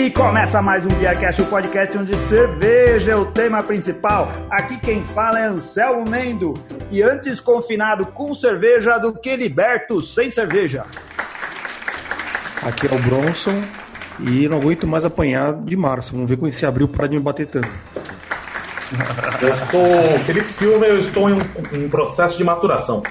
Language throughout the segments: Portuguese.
E começa mais um Beercast, o um podcast onde cerveja é o tema principal. Aqui quem fala é Anselmo Mendo. E antes confinado com cerveja do que liberto sem cerveja. Aqui é o Bronson e não aguento mais apanhar de março. Vamos ver como esse abril para de me bater tanto. Eu sou Felipe Silva e eu estou em um, em processo de maturação.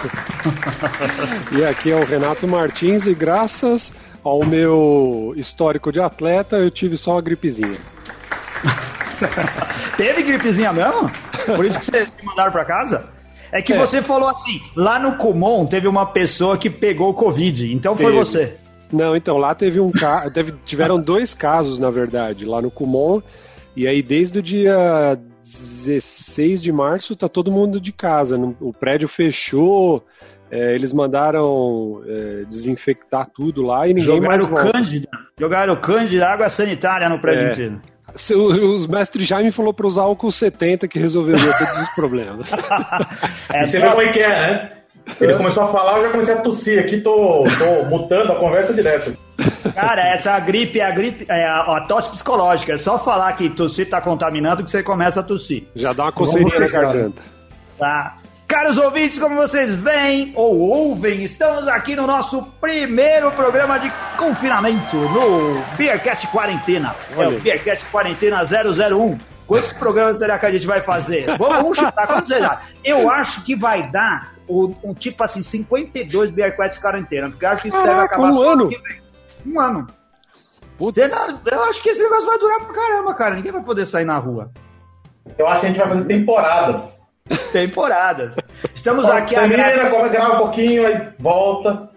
e aqui é o Renato Martins e graças ao meu histórico de atleta eu tive só uma gripezinha. Teve gripezinha mesmo? Por isso que vocês me mandaram para casa? É que é. você falou assim, lá no Kumon teve uma pessoa que pegou Covid, então foi teve. você. Não, então lá teve um caso, tiveram dois casos na verdade, lá no Kumon, e aí desde o dia 16 de março tá todo mundo de casa, o prédio fechou, é, eles mandaram é, desinfectar tudo lá e ninguém jogaram mais volta. Cândida, jogaram Cândida, água sanitária no prédio é. inteiro. O, o mestre Jaime falou para usar álcool 70 que resolveria todos os problemas. é, você vê como é que é, né? Ele começou a falar, eu já comecei a tossir aqui, tô, tô mutando a conversa direto. Cara, essa gripe é a gripe, é a, a, tosse psicológica. É só falar que tossir tá contaminando que você começa a tossir. Já dá uma coceirinha na garganta. Tá. Caros ouvintes, como vocês veem ou ouvem, estamos aqui no nosso primeiro programa de confinamento no Beercast Quarentena. Olha. É o Beercast Quarentena 001. Quantos programas será que a gente vai fazer? Vamos, vamos chutar, quantos será? Eu acho que vai dar um, um tipo assim, 52 Beercast Quarentena, porque eu acho que isso ah, deve acabar um ano. Um ano. Putz. Eu acho que esse negócio vai durar pra caramba, cara. Ninguém vai poder sair na rua. Eu acho que a gente vai fazer temporadas. Temporadas. Estamos Bom, aqui termina, grava um pouquinho, aí volta.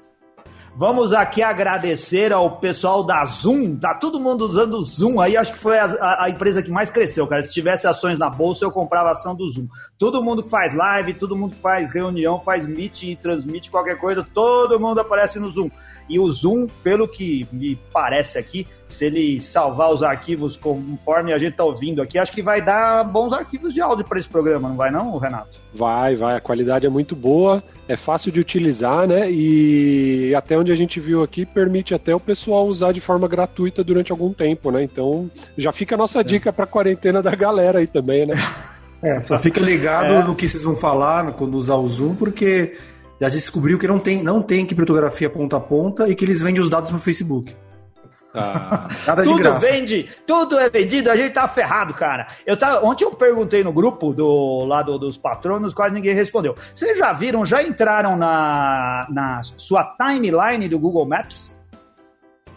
Vamos aqui agradecer ao pessoal da Zoom. Tá todo mundo usando o Zoom aí. Acho que foi a, a, a, empresa que mais cresceu, cara. Se tivesse ações na bolsa, eu comprava ação do Zoom. Todo mundo que faz live, todo mundo que faz reunião, faz meet e transmite qualquer coisa, todo mundo aparece no Zoom. E o Zoom, pelo que me parece aqui, se ele salvar os arquivos conforme a gente está ouvindo aqui, acho que vai dar bons arquivos de áudio para esse programa, não vai não, Renato? Vai, vai. A qualidade é muito boa, é fácil de utilizar, né? E até onde a gente viu aqui, permite até o pessoal usar de forma gratuita durante algum tempo, né? Então, já fica a nossa é. dica para a quarentena da galera aí também, né? É, só fica ligado é. no que vocês vão falar quando usar o Zoom, porque já descobriu que não tem, não tem criptografia ponta a ponta e que eles vendem os dados no Facebook. Ah. Nada tudo de graça. vende, tudo é vendido, a gente tá ferrado, cara. Eu tá, ontem eu perguntei no grupo do lado dos patronos, quase ninguém respondeu. Vocês já viram, já entraram na, na sua timeline do Google Maps?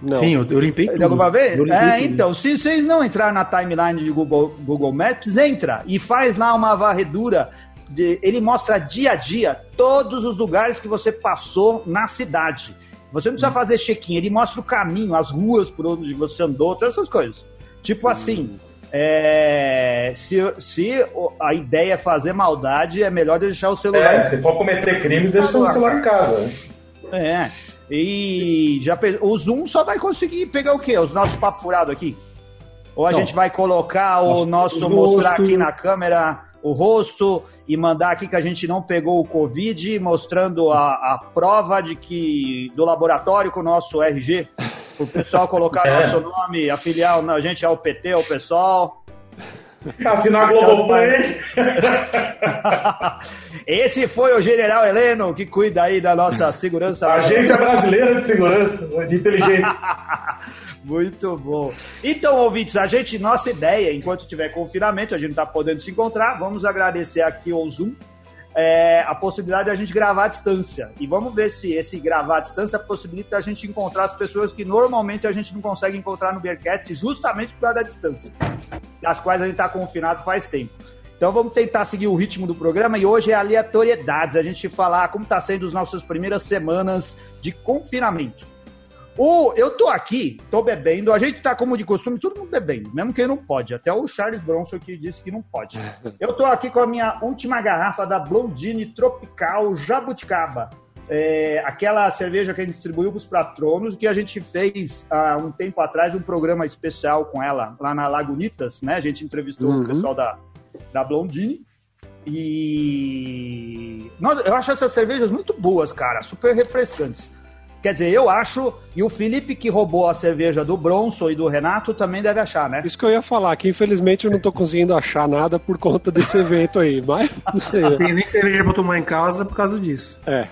Não. Sim, eu, eu limpei tudo. Alguma vez? É, tudo. então, se vocês não entrarem na timeline de Google, Google Maps, entra e faz lá uma varredura. De, ele mostra dia a dia todos os lugares que você passou na cidade. Você não precisa fazer check-in, ele mostra o caminho, as ruas por onde você andou, todas essas coisas. Tipo assim, é, se, se a ideia é fazer maldade, é melhor deixar o celular. É, se for cometer crimes, deixa o celular em casa. Né? É. E já o Zoom só vai conseguir pegar o quê? Os nossos papos furados aqui? Ou a gente vai colocar o nosso, mostrar aqui na câmera o rosto e mandar aqui que a gente não pegou o Covid, mostrando a, a prova de que do laboratório com o nosso RG, o pessoal colocar é. nosso nome, afiliar a gente ao PT, ao pessoal. Assinar Globoplay. Esse foi o General Heleno, que cuida aí da nossa segurança. Agência Brasileira de Segurança, de Inteligência. Muito bom. Então, ouvintes, a gente, nossa ideia, enquanto tiver confinamento, a gente está podendo se encontrar, vamos agradecer aqui ao Zoom é, a possibilidade de a gente gravar à distância. E vamos ver se esse gravar à distância possibilita a gente encontrar as pessoas que normalmente a gente não consegue encontrar no Beercast justamente por causa da distância, das quais a gente está confinado faz tempo. Então vamos tentar seguir o ritmo do programa e hoje é aleatoriedades, a gente falar como está sendo as nossas primeiras semanas de confinamento. O, eu tô aqui, tô bebendo, a gente tá como de costume, todo mundo bebendo, mesmo quem não pode. Até o Charles Bronson que disse que não pode. Eu tô aqui com a minha última garrafa da Blondine Tropical Jabuticaba. É, aquela cerveja que a gente distribuiu para os patronos, que a gente fez há um tempo atrás um programa especial com ela lá na Lagunitas, né? A gente entrevistou uhum. o pessoal da, da Blondine. E. Nossa, eu acho essas cervejas muito boas, cara, super refrescantes. Quer dizer, eu acho, e o Felipe que roubou a cerveja do Bronson e do Renato também deve achar, né? Isso que eu ia falar, que infelizmente eu não tô conseguindo achar nada por conta desse evento aí, mas não sei. Não tem nem cerveja pra tomar em casa por causa disso. É.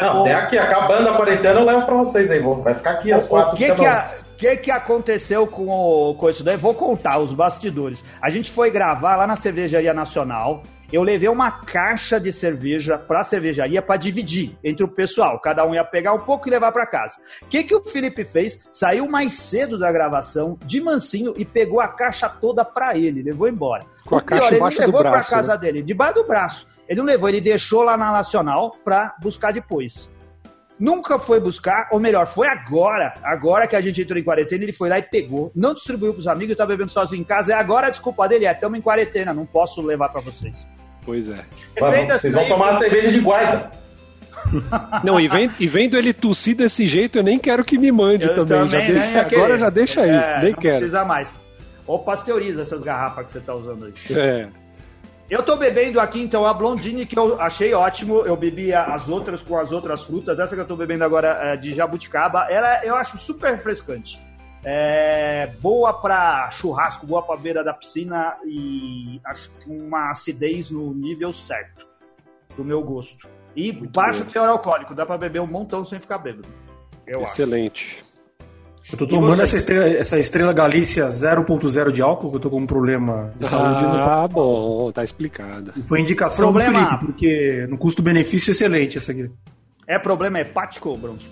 Não, tem aqui, acabando a quarentena, eu levo pra vocês aí. Vai ficar aqui as quatro. O que, que, a, que, que aconteceu com, o, com isso daí? Vou contar os bastidores. A gente foi gravar lá na Cervejaria Nacional. Eu levei uma caixa de cerveja para a cervejaria para dividir entre o pessoal. Cada um ia pegar um pouco e levar para casa. O que, que o Felipe fez? Saiu mais cedo da gravação, de mansinho, e pegou a caixa toda para ele. Levou embora. Com a pior, caixa ele levou para casa né? dele, debaixo do braço. Ele não levou, ele deixou lá na Nacional para buscar depois. Nunca foi buscar, ou melhor, foi agora. Agora que a gente entrou em quarentena, ele foi lá e pegou. Não distribuiu pros amigos, tá bebendo sozinho em casa. E agora a desculpa dele é: estamos em quarentena, não posso levar para vocês. Pois é. Vocês vão tomar cerveja de guarda. Não, e, vendo, e vendo ele tossir desse jeito, eu nem quero que me mande também. também. Já de... Agora já deixa aí, é, nem não quero. Não precisa mais. Ou pasteuriza essas garrafas que você tá usando aí. É. Eu tô bebendo aqui, então, a Blondine, que eu achei ótimo. Eu bebi as outras com as outras frutas. Essa que eu tô bebendo agora é de jabuticaba. Ela eu acho super refrescante. É boa para churrasco, boa para beira da piscina e acho uma acidez no nível certo, do meu gosto. E Muito baixo teor alcoólico, dá para beber um montão sem ficar bêbado. Excelente. Acho. Eu tô tomando essa estrela, essa estrela Galícia 0.0 de álcool, que eu tô com um problema de saúde. Ah, bom, tá explicado. E foi indicação problema... do Felipe, porque no custo-benefício excelente essa aqui. É problema hepático, Bronson?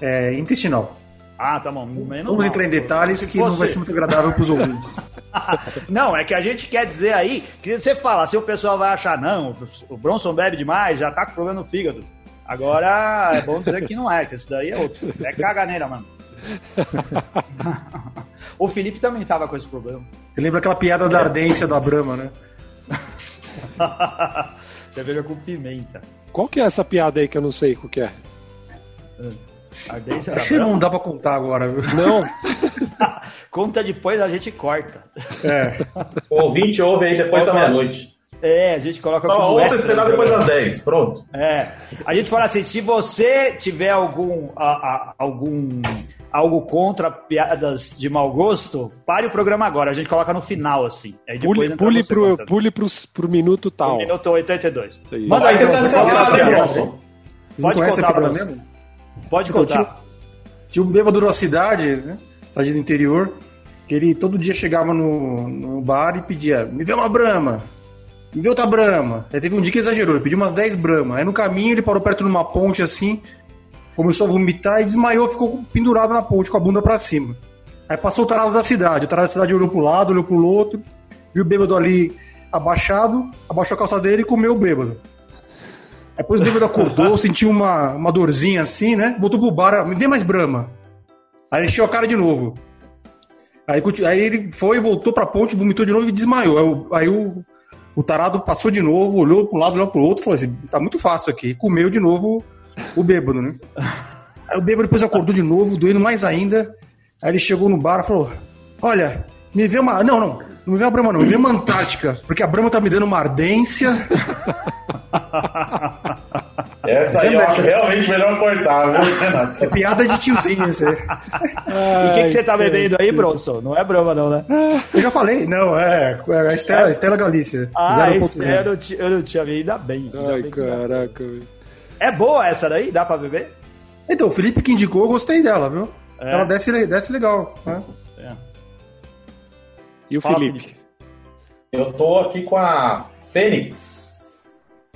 É intestinal. Ah, tá bom. Vamos entrar em detalhes que, não vai ser muito agradável para os ouvintes. não, é que a gente quer dizer aí que você fala, se o pessoal vai achar, não, o Bronson bebe demais, já tá com problema no fígado. Agora é bom dizer que não é, que isso daí é outro. É caganeira, mano. o Felipe também tava com esse problema. Você lembra aquela piada da ardência da Brahma, né? Cerveja com pimenta. Qual que é essa piada aí que eu não sei o que é? Ardência Acho que não dá pra contar agora. Viu? Não. Conta depois, a gente corta. É. O ouvinte ouve aí depois da meia-noite. É, a gente coloca como Ou você esperar depois das 10, pronto. É. A gente fala assim, se você tiver algum, a, a, algum algo contra piadas de mau gosto, pare o programa agora. A gente coloca no final, assim. Aí pule, pule, pro, pule pro, pro minuto tal. Pro minuto 82. Aí. Manda aí, Bronson. Pode contar, Bronson. Pode então, contar. Tinha, um bêbado da cidade, né? Cidade do interior, que ele todo dia chegava no, no bar e pedia, me vê uma brama, me vê outra brama. Aí teve um dia que exagerou, ele pediu umas 10 brama. Aí no caminho ele parou perto de uma ponte assim, começou a vomitar e desmaiou, ficou pendurado na ponte com a bunda para cima. Aí passou o tarado da cidade, o tarado da cidade olhou pro lado, olhou pro outro, viu o bêbado ali abaixado, abaixou a calça dele e comeu o bêbado. Depois o bêbado acordou, sentiu uma, uma dorzinha assim, né? Voltou pro bar, me dê mais brama. Aí encheu a cara de novo. Aí, aí ele foi, voltou pra ponte, vomitou de novo e desmaiou. Aí, aí o, o tarado passou de novo, olhou para um lado, olhou para o outro, falou assim: tá muito fácil aqui. E comeu de novo o bêbado, né? Aí o bêbado depois acordou de novo, doendo mais ainda. Aí ele chegou no bar e falou: Olha, me vê uma. Não, não, não me vê uma Brahma, não, me vê uma Antártica, porque a Brahma tá me dando uma ardência. Essa aí é eu acho realmente melhor cortar, viu, Renato? É piada de tiozinho, você. e o que, que você tá bebendo aí, Bronson? Não é Brahma, não, né? Eu já falei, não, é, é a Estela, é? Estela Galícia. Ah, Estela, eu não tinha visto, ainda bem. Ainda Ai, bem caraca, velho. É boa essa daí? Dá pra beber? Então, o Felipe que indicou, eu gostei dela, viu? É. Ela desce, desce legal. Né? E o Fala, Felipe? Felipe? Eu tô aqui com a Fênix,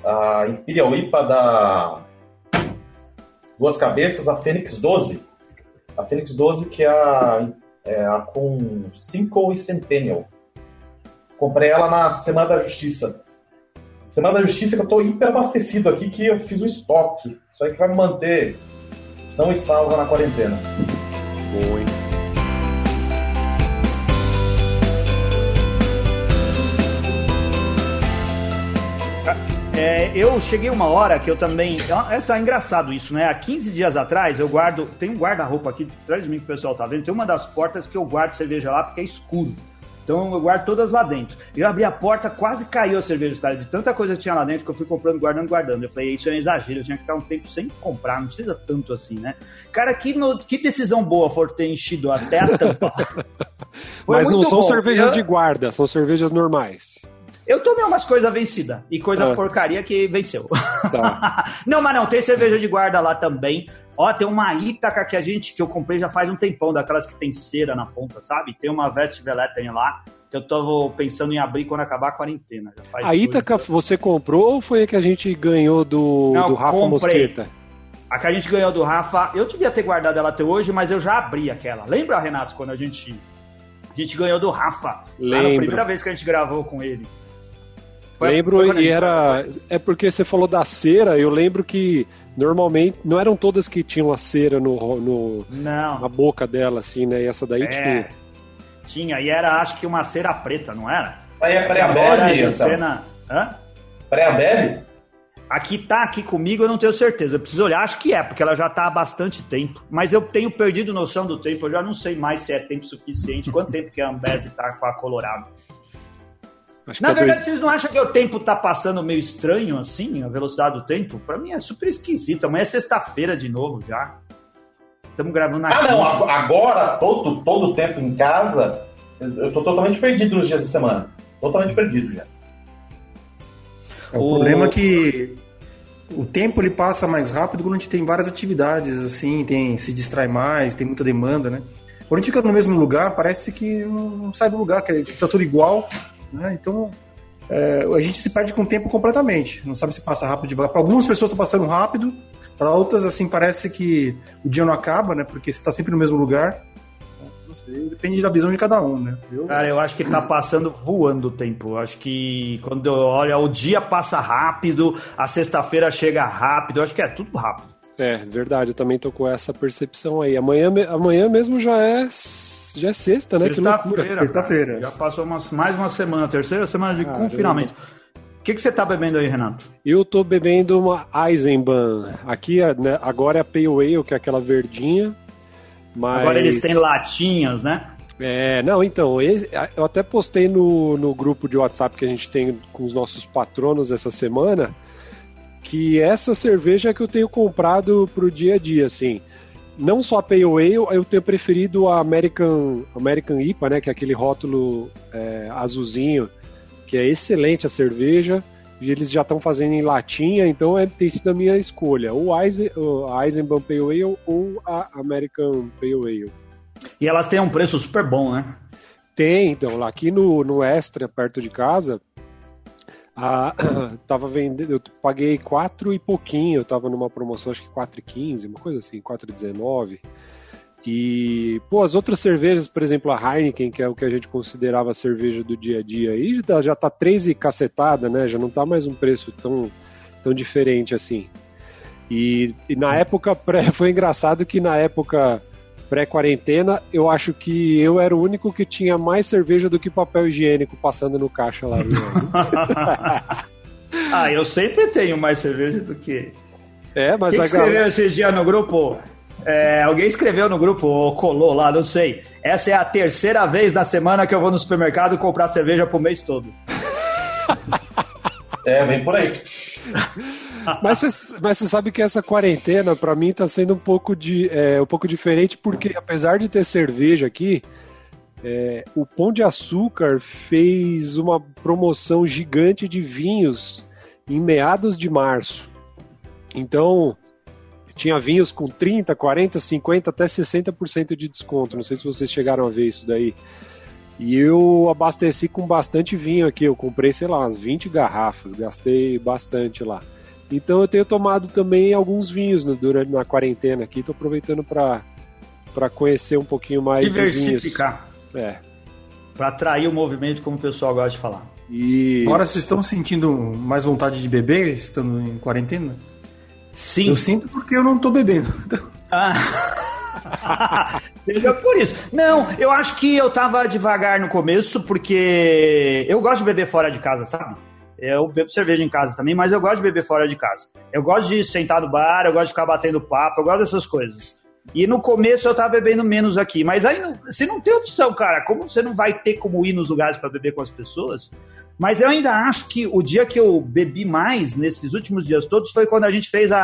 a Imperial IPA da Duas Cabeças, a Fênix 12. A Fênix 12 que é a, é a com Cinco e Centennial. Comprei ela na Semana da Justiça. Semana da Justiça que eu estou hiper abastecido aqui, que eu fiz um estoque. Isso aí que vai me manter são e salva na quarentena. Boa, É, eu cheguei uma hora que eu também. É, é engraçado isso, né? Há 15 dias atrás eu guardo. Tem um guarda-roupa aqui atrás de mim que o pessoal tá vendo. Tem uma das portas que eu guardo cerveja lá porque é escuro. Então eu guardo todas lá dentro. Eu abri a porta, quase caiu a cerveja, cara, de tanta coisa que tinha lá dentro que eu fui comprando, guardando, guardando. Eu falei, isso é um exagero, eu tinha que ficar um tempo sem comprar, não precisa tanto assim, né? Cara, que, no, que decisão boa for ter enchido até a tampa. Mas não são bom. cervejas eu, de guarda, são cervejas normais. Eu tomei umas coisas vencidas e coisa Ah. porcaria que venceu. Tá. não, mas não, tem cerveja de guarda lá também. Ó, tem uma Ítaca que a gente que eu comprei já faz um tempão, daquelas que tem cera na ponta, sabe? Tem uma Vest Veletten lá que eu tô pensando em abrir quando acabar a quarentena. A Ítaca você comprou ou foi a que a gente ganhou do, Não, do Rafa comprei. Mosqueta? A que a gente ganhou do Rafa, eu devia ter guardado ela até hoje, mas eu já abri aquela. Lembra, Renato, quando a gente a gente ganhou do Rafa? Lembro. primeira vez que a gente gravou com ele. Foi- foi lembro a e era. gravou. É porque você falou da cera, eu lembro que normalmente não eram todas que tinham a cera no, no- Não. na boca dela, assim, né? E essa daí É, tinha. tinha, e era acho que uma cera preta, não era? Aí é a então. cena... Hã? Pré-abebe? Aqui tá aqui comigo, eu não tenho certeza. Eu preciso olhar, acho que é, porque ela já tá há bastante tempo. Mas eu tenho perdido noção do tempo, eu já não sei mais se é tempo suficiente. Quanto tempo que a Ambev tá com a Colorado? Acho Na que é verdade, dois- vocês não acham que o tempo tá passando meio estranho assim, a velocidade do tempo? Pra mim é super esquisito. Amanhã é sexta-feira de novo já. Estamos gravando na Ah, não, ag- agora, todo, todo o tempo em casa, eu tô totalmente perdido nos dias da semana. Totalmente perdido já. É o O- problema é que o tempo ele passa mais rápido quando a gente tem várias atividades, assim, tem se distrai mais, tem muita demanda, né? Quando a gente fica no mesmo lugar, parece que não, não sai do lugar, que, que tá tudo igual, né? Então é, a gente se perde com o tempo completamente. Não sabe se passa rápido devagar. Para algumas pessoas está passando rápido, para outras assim parece que o dia não acaba, né? Porque você está sempre no mesmo lugar. Não sei, depende da visão de cada um, né? Eu, Cara, eu acho que tá passando voando o tempo. Eu acho que quando eu olho, o dia passa rápido, a sexta-feira chega rápido. Eu acho que é tudo rápido. É, verdade, eu também tô com essa percepção aí. Amanhã, amanhã mesmo já é, já é sexta, né? Sexta-feira. Sexta-feira. Já passou umas- mais uma semana, terceira semana de Caramba. confinamento. O que, que você tá bebendo aí, Renato? Eu tô bebendo uma Eisenbahn. Aqui né, agora é a Pale Ale, que é aquela verdinha. Mas... Agora eles têm latinhas, né? É, não, então, eu até postei no, no grupo de WhatsApp que a gente tem com os nossos patronos essa semana que essa cerveja é que eu tenho comprado pro dia a dia, assim. Não só a Pale Ale, eu tenho preferido a American, American IPA, né, que é aquele rótulo é, azulzinho, que é excelente a cerveja, e eles já estão fazendo em latinha, então é, tem sido a minha escolha, ou a Eisen- Eisenbahn Pale Ale ou a American Pale Ale. E elas têm um preço super bom, né? Tem, então, lá aqui no, no Extra, perto de casa, a, tava vendendo, eu paguei quatro e pouquinho, eu tava numa promoção, acho que 4,15, uma coisa assim, 4,19. E, pô, as outras cervejas, por exemplo, a Heineken, que é o que a gente considerava a cerveja do dia a dia, aí já tá, já tá 3 cacetada, né? Já não tá mais um preço tão, tão diferente assim. E, e na época foi engraçado que na época pré-quarentena, eu acho que eu era o único que tinha mais cerveja do que papel higiênico passando no caixa lá. ah, eu sempre tenho mais cerveja do que. é, mas Quem a que escreveu galera. esses dias no grupo? É, alguém escreveu no grupo, ou colou lá, não sei. Essa é a terceira vez na semana que eu vou no supermercado comprar cerveja pro mês todo. É, vem por aí. Mas você mas sabe que essa quarentena, pra mim, tá sendo um pouco, de, é, um pouco diferente, porque apesar de ter cerveja aqui, é, o Pão de Açúcar fez uma promoção gigante de vinhos em meados de março. Então, tinha vinhos com 30, 40, 50, até 60% de desconto. Não sei se vocês chegaram a ver isso daí. E eu abasteci com bastante vinho aqui. Eu comprei, sei lá, umas 20 garrafas. Gastei bastante lá. Então eu tenho tomado também alguns vinhos no- durante na quarentena aqui. Tô aproveitando para para conhecer um pouquinho mais. Diversificar. É. Pra atrair o movimento, como o pessoal gosta de falar. E Agora vocês estão sentindo mais vontade de beber, estando em quarentena? Sim. Eu sinto porque eu não tô bebendo. Ah. Seja por isso. Não, eu acho que eu tava devagar no começo, porque eu gosto de beber fora de casa, sabe? Eu bebo cerveja em casa também, mas eu gosto de beber fora de casa. Eu gosto de sentar no bar, eu gosto de ficar batendo papo, eu gosto dessas coisas. E no começo eu tava bebendo menos aqui. Mas aí você não tem opção, cara. Como você não vai ter como ir nos lugares para beber com as pessoas? Mas eu ainda acho que o dia que eu bebi mais nesses últimos dias todos foi quando a gente fez a,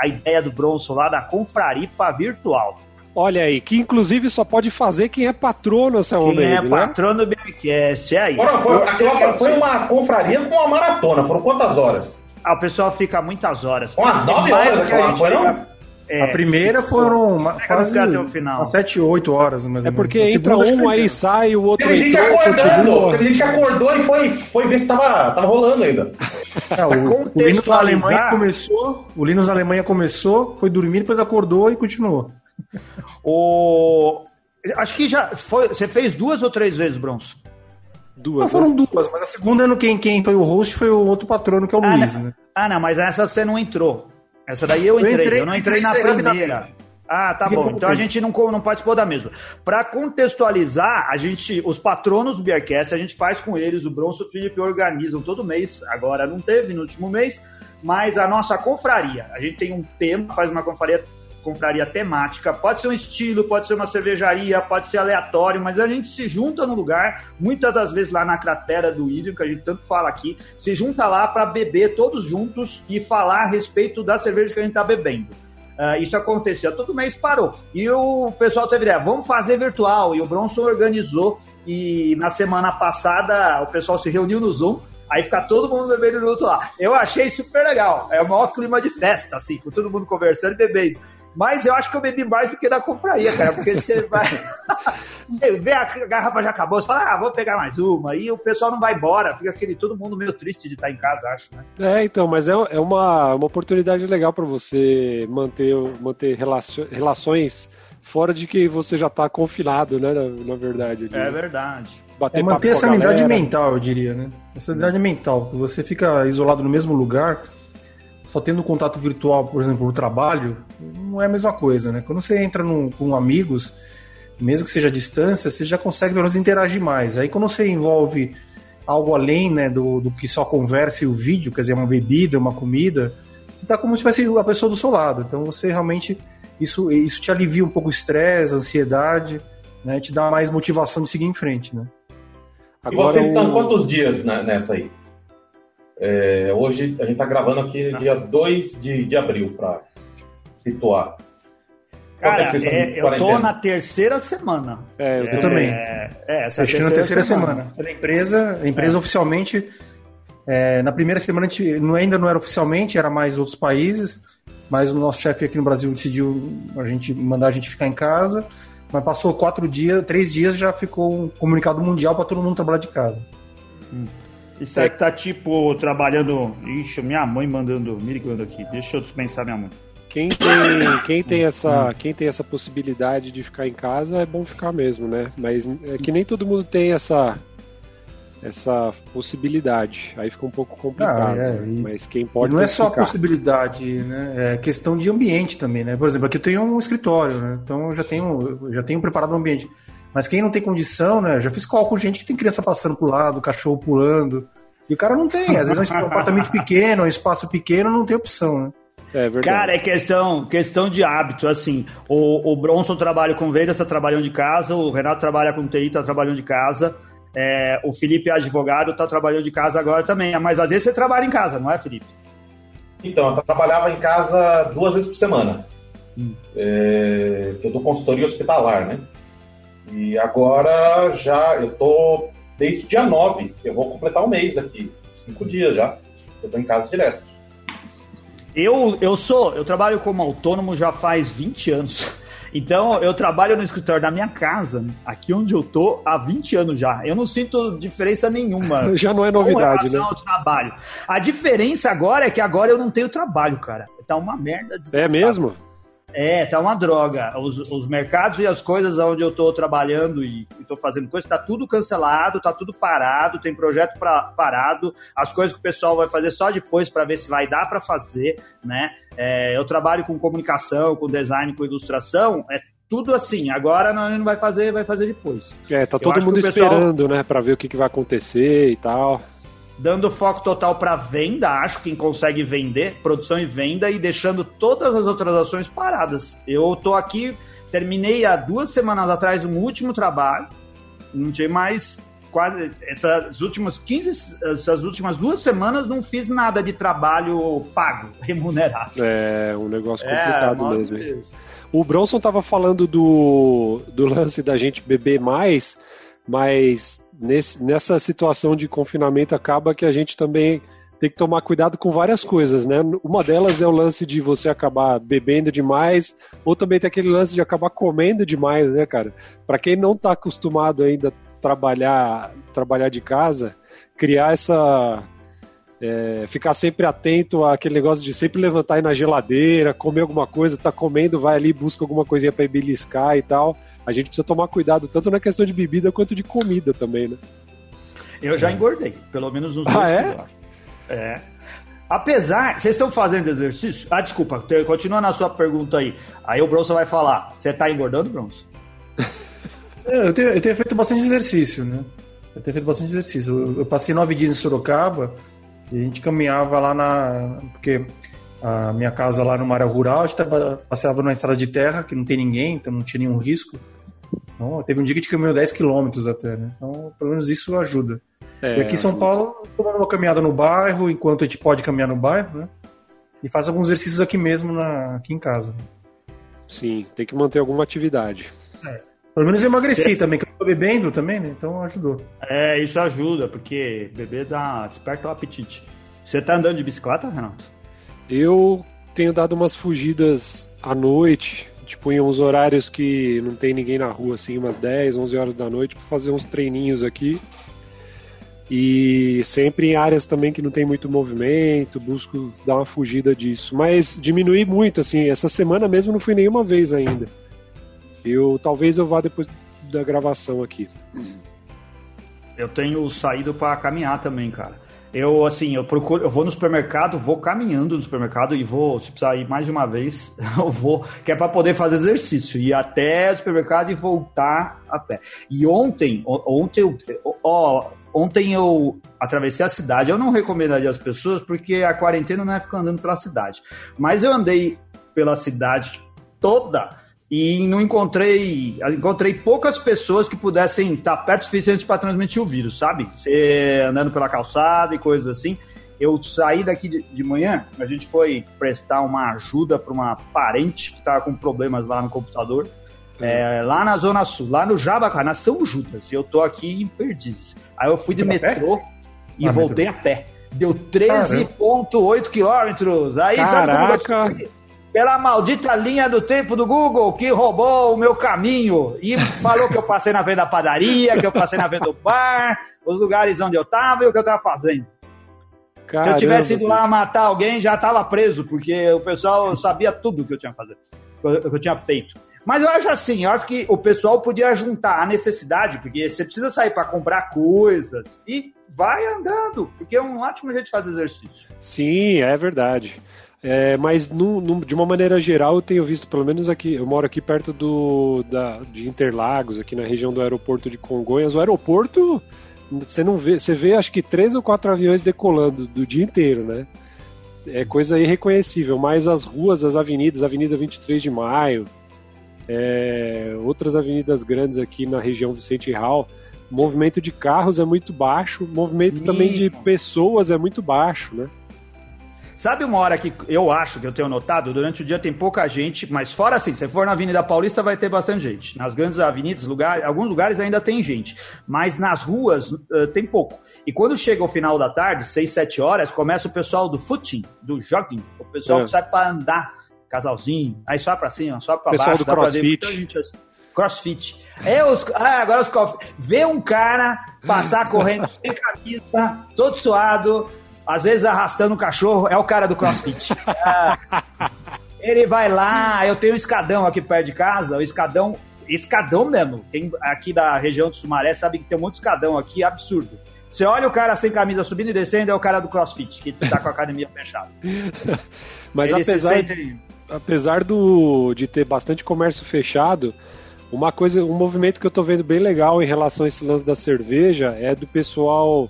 a ideia do Bronson lá da Confraripa Virtual. Olha aí, que inclusive só pode fazer quem é patrono, seu Quem é né? patrono do BBcast, é isso. Foram, foi, aquela foi uma confraria com uma maratona. Foram quantas horas? Ah, o pessoal fica muitas horas. Umas nove horas que a gente fica- é, a primeira foram uma, quase até o final. umas 7, 8 horas, mais É ou menos. porque entra um, aí sai, o outro Teve gente entrou, acordando, continua. teve gente que acordou e foi, foi ver se tava, tava rolando ainda. É, o, o contextualizar- Alemanha começou, o Linus na Alemanha começou, foi dormir, depois acordou e continuou. O... Acho que já foi. Você fez duas ou três vezes, Bronson? Não, Duas, né? foram duas, mas a segunda, no quem, quem foi o host, foi o outro patrono, que é o Ah, Luiz, não. né? Ah, não, mas essa você não entrou. Essa daí eu Eu entrei. Eu, entrei, não entrei na entrei primeira. rapidamente. Ah, tá bom. Então a gente não, não participou da mesma. Para contextualizar, a gente, os patronos do Beercast, a gente faz com eles, o Bronson e o Felipe organizam todo mês. Agora não teve no último mês, mas a nossa confraria. A gente tem um tema, faz uma confraria, confraria temática. Pode ser um estilo, pode ser uma cervejaria, pode ser aleatório, mas a gente se junta no lugar, muitas das vezes lá na cratera do Írio, que a gente tanto fala aqui, se junta lá para beber todos juntos e falar a respeito da cerveja que a gente está bebendo. Ah, isso acontecia, todo mês parou. E o pessoal teve ideia, vamos fazer virtual. E o Bronson organizou. E na semana passada o pessoal se reuniu no Zoom. Aí fica todo mundo bebendo junto lá. Eu achei super legal. É o maior clima de festa, assim, com todo mundo conversando e bebendo. Mas eu acho que eu bebi mais do que na confraria, cara, porque você vai. Vê a garrafa já acabou, você fala, ah, vou pegar mais uma. E o pessoal não vai embora, fica aquele todo mundo meio triste de estar em casa, acho, né? É, então, mas é, é uma, uma oportunidade legal para você manter, manter relaço- relações fora de que você já tá confinado, né? Na, na verdade. ali. É verdade. Bater É manter a essa sanidade galera. mental, eu diria, né? Essa sanidade mental. Você fica isolado no mesmo lugar, só tendo contato virtual, por exemplo, no trabalho, não é a mesma coisa, né? Quando você entra num- com amigos, mesmo que seja à distância, você já consegue pelo menos interagir mais. Aí quando você envolve algo além né, do, do que só conversa e o vídeo, quer dizer, uma bebida, uma comida, você tá como se tivesse a pessoa do seu lado. Então você realmente. Isso, isso te alivia um pouco o estresse, a ansiedade, né? Te dá mais motivação de seguir em frente, né? e Agora, vocês estão o- quantos dias nessa aí? É, hoje a gente tá gravando aqui dia 2 de, de abril, pra situar. É Cara, é, de eu tô na terceira semana. É, eu É, também. É, essa é a Fechando na terceira semana. A empresa, a empresa oficialmente, é, na primeira semana a gente não- ainda não era oficialmente, era mais outros países, mas o nosso chefe aqui no Brasil decidiu a gente mandar a gente ficar em casa, mas passou quatro dias, três dias já ficou um comunicado mundial para todo mundo trabalhar de casa. Isso aí que tá tipo trabalhando. Ixi, minha mãe mandando, me ligando aqui. Deixa eu dispensar minha mãe. Quem tem, quem, tem essa, quem tem essa possibilidade de ficar em casa é bom ficar mesmo, né? Mas é que nem todo mundo tem essa, essa possibilidade. Aí fica um pouco complicado. Ah, é, né? e- Mas quem pode não é só ficar. possibilidade, né? É questão de ambiente também, né? Por exemplo, aqui eu tenho um escritório, né? Então eu já tenho, eu já tenho preparado o ambiente. Mas quem não tem condição, né? Já fiz call com gente que tem criança passando pro lado, cachorro pulando. E o cara não tem. Às vezes é um apartamento pequeno, um espaço pequeno, não tem opção, né? É verdade. Cara, é questão, questão de hábito, assim. O, o Bronson trabalha com vendas, tá trabalhando de casa. O Renato trabalha com TI, tá trabalhando de casa. É, o Felipe é advogado, tá trabalhando de casa agora também. Mas às vezes você trabalha em casa, não é, Felipe? Então, eu trabalhava em casa duas vezes por semana. Hum. É, eu dou consultoria hospitalar, né? E agora já eu tô desde o dia 9, eu vou completar um mês aqui, cinco dias já. Eu tô em casa direto. Eu, eu sou, eu trabalho como autônomo já faz 20 anos. Então, eu trabalho no escritório da minha casa, aqui onde eu tô, há 20 anos já. Eu não sinto diferença nenhuma. Já não é com novidade, relação né? ao trabalho. A diferença agora é que agora eu não tenho trabalho, cara. Tá uma merda É mesmo? É, tá uma droga. Os, os mercados e as coisas onde eu tô trabalhando e, e tô fazendo coisa, tá tudo cancelado, tá tudo parado, tem projeto pra, parado, as coisas que o pessoal vai fazer só depois para ver se vai dar para fazer, né? É, eu trabalho com comunicação, com design, com ilustração, é tudo assim. Agora não, não vai fazer, vai fazer depois. É, tá Eu todo mundo pessoal- esperando, né? Pra ver o que, que vai acontecer e tal. Dando foco total para venda, acho quem consegue vender, produção e venda, e deixando todas as outras ações paradas. Eu tô aqui, terminei há duas semanas atrás um último trabalho, não tinha mais quase essas últimas 15, essas últimas duas semanas não fiz nada de trabalho pago, remunerado. É, um negócio é, complicado é, mesmo. Deus. O Bronson tava falando do, do lance da gente beber mais, mas nesse, nessa situação de confinamento acaba que a gente também tem que tomar cuidado com várias coisas, né? Uma delas é o lance de você acabar bebendo demais, ou também tem aquele lance de acabar comendo demais, né, cara? Para quem não está acostumado ainda a trabalhar, trabalhar de casa, criar essa é, ficar sempre atento àquele negócio de sempre levantar aí na geladeira, comer alguma coisa, tá comendo, vai ali, busca alguma coisinha para beliscar e tal a gente precisa tomar cuidado tanto na questão de bebida quanto de comida também, né? Eu já engordei, pelo menos uns ah, dois é? É. Apesar, vocês estão fazendo exercício? Ah, desculpa, continua na sua pergunta aí. Aí o Bronson vai falar: você tá engordando, Bronson? É, eu, tenho, eu tenho feito bastante exercício, né? Eu tenho feito bastante exercício. Eu, eu, passei nove dias em Sorocaba e a gente caminhava lá na. Porque a minha casa lá numa área rural, a gente passeava numa estrada de terra que não tem ninguém, então não tinha nenhum risco. Então, teve um dia que a gente caminhou 10 quilômetros até, né? Então, pelo menos isso ajuda. É, e aqui em São Paulo, tomando uma caminhada no bairro, enquanto a gente pode caminhar no bairro, né? E faz alguns exercícios aqui mesmo, na, aqui em casa. Sim, tem que manter alguma atividade. É. Pelo menos eu emagreci é. também, que eu tô bebendo também, né? Então ajudou. É, isso ajuda, porque beber dá, desperta o apetite. Você tá andando de bicicleta, Renato? Eu tenho dado umas fugidas à noite, tipo em uns horários que não tem ninguém na rua, assim, umas 10, 11 horas da noite, para fazer uns treininhos aqui. E sempre em áreas também que não tem muito movimento, busco dar uma fugida disso. Mas diminui muito, assim, essa semana mesmo não fui nenhuma vez ainda. Eu talvez eu vá depois da gravação aqui. Eu tenho saído para caminhar também, cara. Eu, assim, eu procuro, eu vou no supermercado, vou caminhando no supermercado e vou, se precisar ir mais de uma vez, eu vou, que é para poder fazer exercício, ir até o supermercado e voltar a pé. E ontem, ontem, ó, ontem eu atravessei a cidade, eu não recomendaria as pessoas porque a quarentena não é ficar andando pela cidade, mas eu andei pela cidade toda e não encontrei encontrei poucas pessoas que pudessem estar perto o suficiente para transmitir o vírus, sabe? Você andando pela calçada e coisas assim. Eu saí daqui de, de manhã, a gente foi prestar uma ajuda para uma parente que estava com problemas lá no computador, uhum. é, lá na Zona Sul, lá no Jabaquara, na São Judas. E eu tô aqui em Perdizes. Aí eu fui de metrô e ah, voltei metrô. a pé. Deu 13,8 quilômetros. Aí Caraca. sabe como pela maldita linha do tempo do Google que roubou o meu caminho e falou que eu passei na venda da padaria, que eu passei na venda do bar, os lugares onde eu tava e o que eu tava fazendo. Caramba, Se eu tivesse ido lá matar alguém, já tava preso, porque o pessoal sabia tudo que eu tinha fazer, que eu tinha feito. Mas eu acho assim, eu acho que o pessoal podia juntar a necessidade, porque você precisa sair para comprar coisas e vai andando, porque é um ótimo jeito de fazer exercício. Sim, é verdade. É, mas no, no, de uma maneira geral eu tenho visto, pelo menos aqui, eu moro aqui perto do, da, de Interlagos, aqui na região do aeroporto de Congonhas. O aeroporto, você não vê, você vê acho que três ou quatro aviões decolando do dia inteiro, né? É coisa irreconhecível, mas as ruas, as avenidas, Avenida 23 de Maio, é, outras avenidas grandes aqui na região Vicente Hall, movimento de carros é muito baixo, movimento também de pessoas é muito baixo, né? Sabe uma hora que eu acho que eu tenho notado? Durante o dia tem pouca gente, mas fora assim, se for na Avenida Paulista vai ter bastante gente. Nas grandes avenidas, lugar, alguns lugares ainda tem gente, mas nas ruas uh, tem pouco. E quando chega o final da tarde, 6, 7 horas, começa o pessoal do footing, do jogging, o pessoal é. que sai para andar, casalzinho, aí só para cima, só para baixo, do dá crossfit. Pra ver gente assim. Crossfit. É os, ah, agora os crossfit. Vê um cara passar correndo sem camisa, todo suado, às vezes arrastando o cachorro, é o cara do crossfit. É. ele vai lá, eu tenho um escadão aqui perto de casa, o escadão, escadão mesmo, tem aqui da região do Sumaré, sabe que tem um monte de escadão aqui, absurdo. Você olha o cara sem camisa subindo e descendo, é o cara do crossfit, que tá com a academia fechada. Mas ele apesar, sente... apesar do, de ter bastante comércio fechado, uma coisa, um movimento que eu tô vendo bem legal em relação a esse lance da cerveja é do pessoal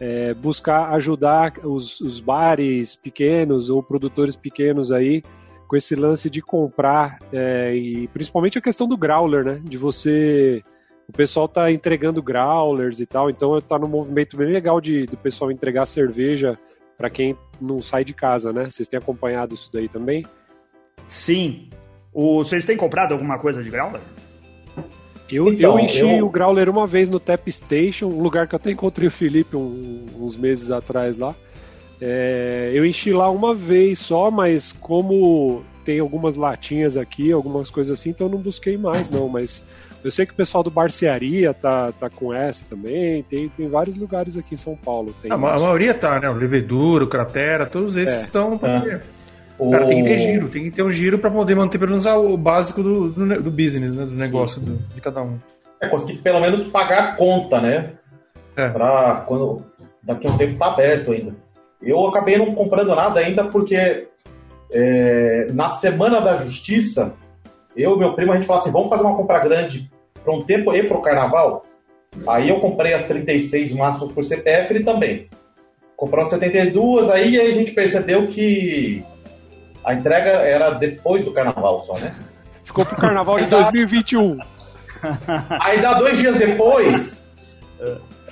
é, buscar ajudar os, os bares pequenos ou produtores pequenos aí com esse lance de comprar é, e principalmente a questão do growler, né? De você o pessoal tá entregando growlers e tal, então tá num movimento bem legal de do pessoal entregar cerveja para quem não sai de casa, né? Vocês têm acompanhado isso daí também? Sim. O, vocês têm comprado alguma coisa de growler? Eu, então, eu enchi eu... o Growler uma vez no Tap Station, um lugar que eu até encontrei o Felipe um, uns meses atrás lá. É, eu enchi lá uma vez só, mas como tem algumas latinhas aqui, algumas coisas assim, então eu não busquei mais não, mas eu sei que o pessoal do Barcearia tá, tá com essa também, tem, tem vários lugares aqui em São Paulo. a, a, maioria tá, né? O Levedura, o Cratera, todos esses é. estão é. O... Cara, tem que ter giro, tem que ter um giro para poder manter pelo menos o básico do, do, do business, né? Do negócio do, de cada um. É, conseguir pelo menos pagar a conta, né? É. Pra quando daqui a um tempo tá aberto ainda. Eu acabei não comprando nada ainda porque é, na semana da justiça, eu e meu primo, a gente falou assim, vamos fazer uma compra grande para um tempo e para o carnaval. Aí eu comprei as 36 máximos por CPF ele também. Compramos 72, aí a gente percebeu que a entrega era depois do carnaval só, né? Ficou pro carnaval de 2021. Aí dá dois dias depois,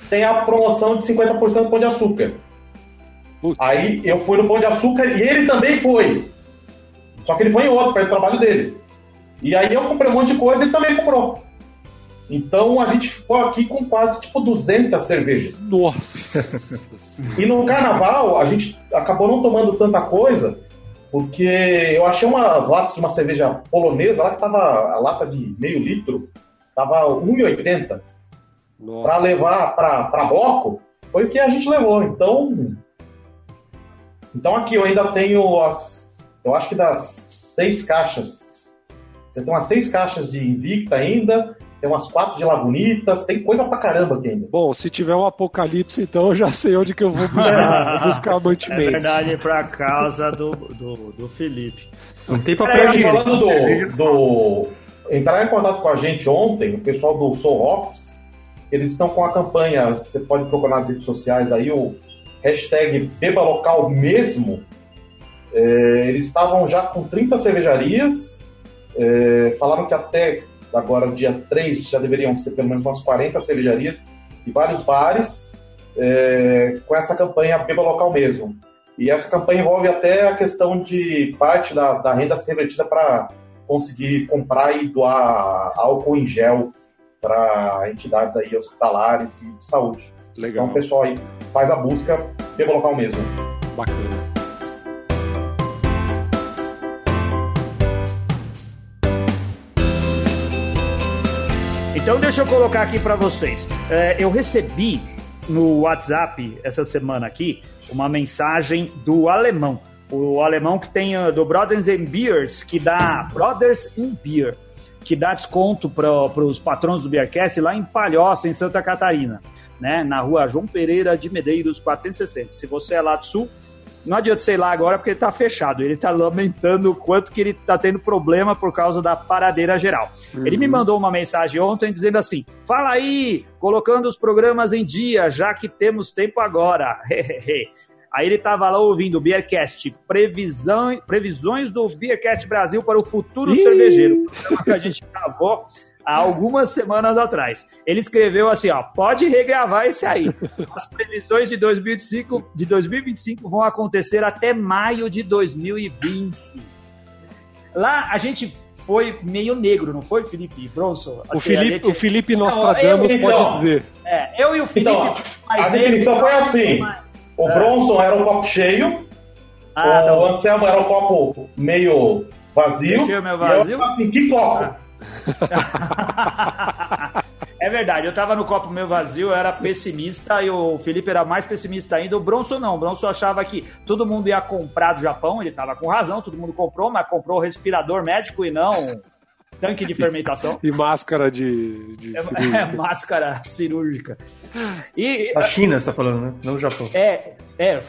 tem a promoção de 50% do pão de açúcar. Aí eu fui no pão de açúcar e ele também foi. Só que ele foi em outro, para o trabalho dele. E aí eu comprei um monte de coisa e ele também comprou. Então a gente ficou aqui com quase tipo 200 cervejas. Nossa! e no carnaval a gente acabou não tomando tanta coisa porque eu achei umas latas de uma cerveja polonesa lá que tava a lata de meio litro, tava 1,80. Para levar para bloco, foi o que a gente levou. Então, então aqui eu ainda tenho as, eu acho que das seis caixas. Você tem umas seis caixas de Invicta ainda, tem umas quatro de Lagunitas, tem coisa pra caramba aqui ainda. Bom, se tiver um apocalipse, então eu já sei onde que eu vou buscar, buscar mantimentos. É verdade, pra casa do, do, do Felipe. Não tem papel de falando do, do... Entraram em contato com a gente ontem, o pessoal do Soul Rocks, eles estão com a campanha, você pode procurar nas redes sociais aí, o hashtag Beba Local mesmo. É, eles estavam já com 30 cervejarias, é, falaram que até agora, dia 3, já deveriam ser pelo menos umas 40 cervejarias e vários bares é, com essa campanha Beba Local mesmo. E essa campanha envolve até a questão de parte da, da renda ser revertida para conseguir comprar e doar álcool em gel para entidades aí hospitalares e de saúde. Legal. Então o pessoal aí faz a busca Beba Local mesmo. Bacana. Então deixa eu colocar aqui para vocês. É, eu recebi no WhatsApp essa semana aqui uma mensagem do alemão. O alemão que tem uh, do Brothers and Beers, que dá Brothers in Beer, que dá desconto para os patrões do Beercast lá em Palhoça, em Santa Catarina, né? Na rua João Pereira de Medeiros, 460. Se você é lá do sul, não adianta sei lá agora porque ele tá fechado. Ele tá lamentando o quanto que ele tá tendo problema por causa da paradeira geral. Uhum. Ele me mandou uma mensagem ontem dizendo assim: fala aí, colocando os programas em dia, já que temos tempo agora. Aí ele estava lá ouvindo o Beercast, previsão, previsões do Beercast Brasil para o futuro Ih! cervejeiro. que a gente gravou há algumas semanas atrás. Ele escreveu assim, ó, pode regravar esse aí. As previsões de 2025, de 2025 vão acontecer até maio de 2020. Lá a gente foi meio negro, não foi, Felipe Bronson? Assim, o, Felipe, gente... o Felipe Nostradamus não, eu, pode então, dizer. É, eu e o Felipe. Então, a definição foi assim: o é. Bronson era um copo cheio, ah, o tá Anselmo era um copo meio vazio. Cheio, meio vazio. E eu, assim, que copo? Ah. É verdade, eu tava no copo meio vazio, eu era pessimista e o Felipe era mais pessimista ainda. O Bronson não, o Bronson achava que todo mundo ia comprar do Japão, ele tava com razão, todo mundo comprou, mas comprou respirador médico e não tanque de fermentação. E máscara de, de é, é, máscara cirúrgica. E, a China, você tá falando, né? Não o Japão. É, é,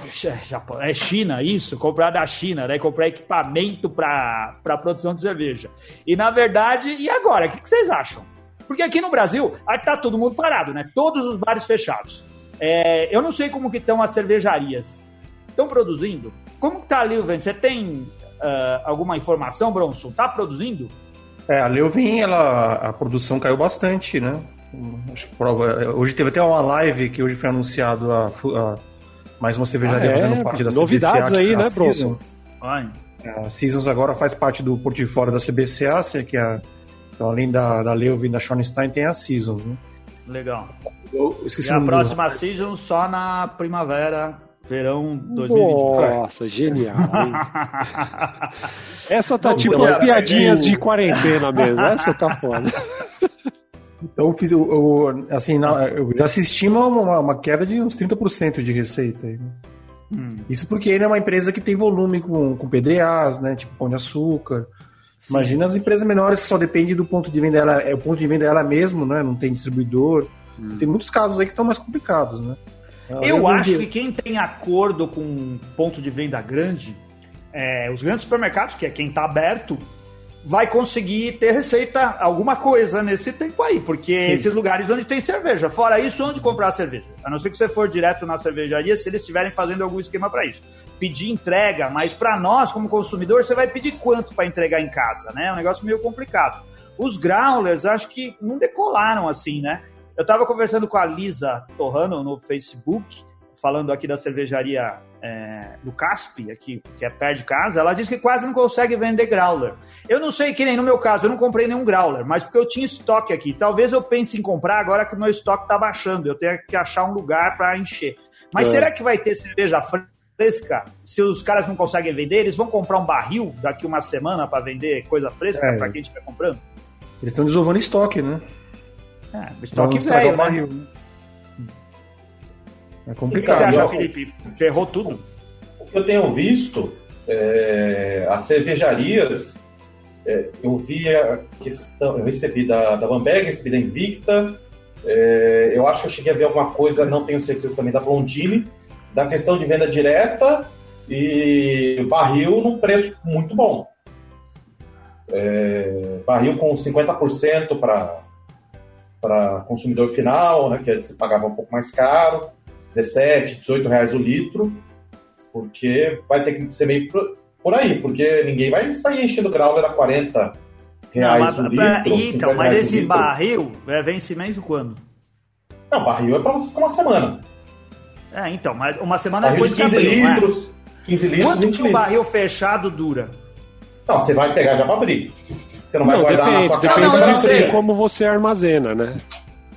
Japão, é China, isso, comprar da China, né? Comprar equipamento para produção de cerveja. E na verdade, e agora? O que, que vocês acham? Porque aqui no Brasil, tá todo mundo parado, né? Todos os bares fechados. É, eu não sei como que estão as cervejarias. Estão produzindo? Como que tá a Leuven? Você tem uh, alguma informação, Bronson? Tá produzindo? É, a Leuven, ela, a produção caiu bastante, né? Acho que prova, hoje teve até uma live que hoje foi anunciado a, a mais uma cervejaria ah, é? fazendo parte da Novidades CBCA, aí, né, Bronson? A Seasons agora faz parte do portfólio da CBCA, que é, então, além da, da Leuven e da Schornstein, tem a Seasons, né? Legal. Eu esqueci e a próxima Season só na primavera Verão 2020. Nossa, genial. Essa tá Não, tipo as piadinhas de quarentena mesmo. Essa tá foda. Então, eu, eu, assim, eu já assisti uma, uma queda de uns 30% de receita. Né? Hum. Isso porque ele é uma empresa que tem volume com, com PDAs, né? Tipo pão de açúcar. Sim. Imagina as empresas menores que só dependem do ponto de venda dela, é o ponto de venda dela mesmo, né? Não tem distribuidor. Hum. Tem muitos casos aí que estão mais complicados, né? Eu acho que quem tem acordo com ponto de venda grande, é, os grandes supermercados, que é quem está aberto, vai conseguir ter receita, alguma coisa nesse tempo aí, porque Sim. esses lugares onde tem cerveja. Fora isso, onde comprar cerveja? A não ser que você for direto na cervejaria, se eles estiverem fazendo algum esquema para isso. Pedir entrega, mas para nós, como consumidor, você vai pedir quanto para entregar em casa, né? É um negócio meio complicado. Os growlers, acho que não decolaram assim, né? Eu estava conversando com a Lisa Torrano no Facebook, falando aqui da cervejaria é, do Caspi, aqui, que é perto de casa. Ela disse que quase não consegue vender growler. Eu não sei que nem no meu caso, eu não comprei nenhum growler, mas porque eu tinha estoque aqui. Talvez eu pense em comprar agora que o meu estoque está baixando. Eu tenho que achar um lugar para encher. Mas é. será que vai ter cerveja fresca? Se os caras não conseguem vender, eles vão comprar um barril daqui uma semana para vender coisa fresca é. para quem estiver comprando? Eles estão desovando estoque, né? É, estoque velho, né? barril, né? É complicado. O que você acha, Felipe? Ferrou tudo. O que eu tenho visto, é, as cervejarias, é, eu vi a questão, eu recebi da, da Bamberg, recebi da Invicta, é, eu acho que eu cheguei a ver alguma coisa, não tenho certeza também, da Blondine, da questão de venda direta e barril num preço muito bom. É, barril com 50% para para consumidor final, né, que você pagava um pouco mais caro, 17, 18 reais o litro, porque vai ter que ser meio por aí, porque ninguém vai sair enchendo grau a 40 reais Não, mas, o litro. Então, mas esse barril é vencimento quando? Não, barril é para você ficar uma semana. É, então, mas uma semana barril depois de 15 abril, litros, é? 15 litros, Quanto que um barril fechado dura? Não, você vai pegar já para abrir. Você não, não vai guardar depende, na sua casa. Depende de como você armazena, né?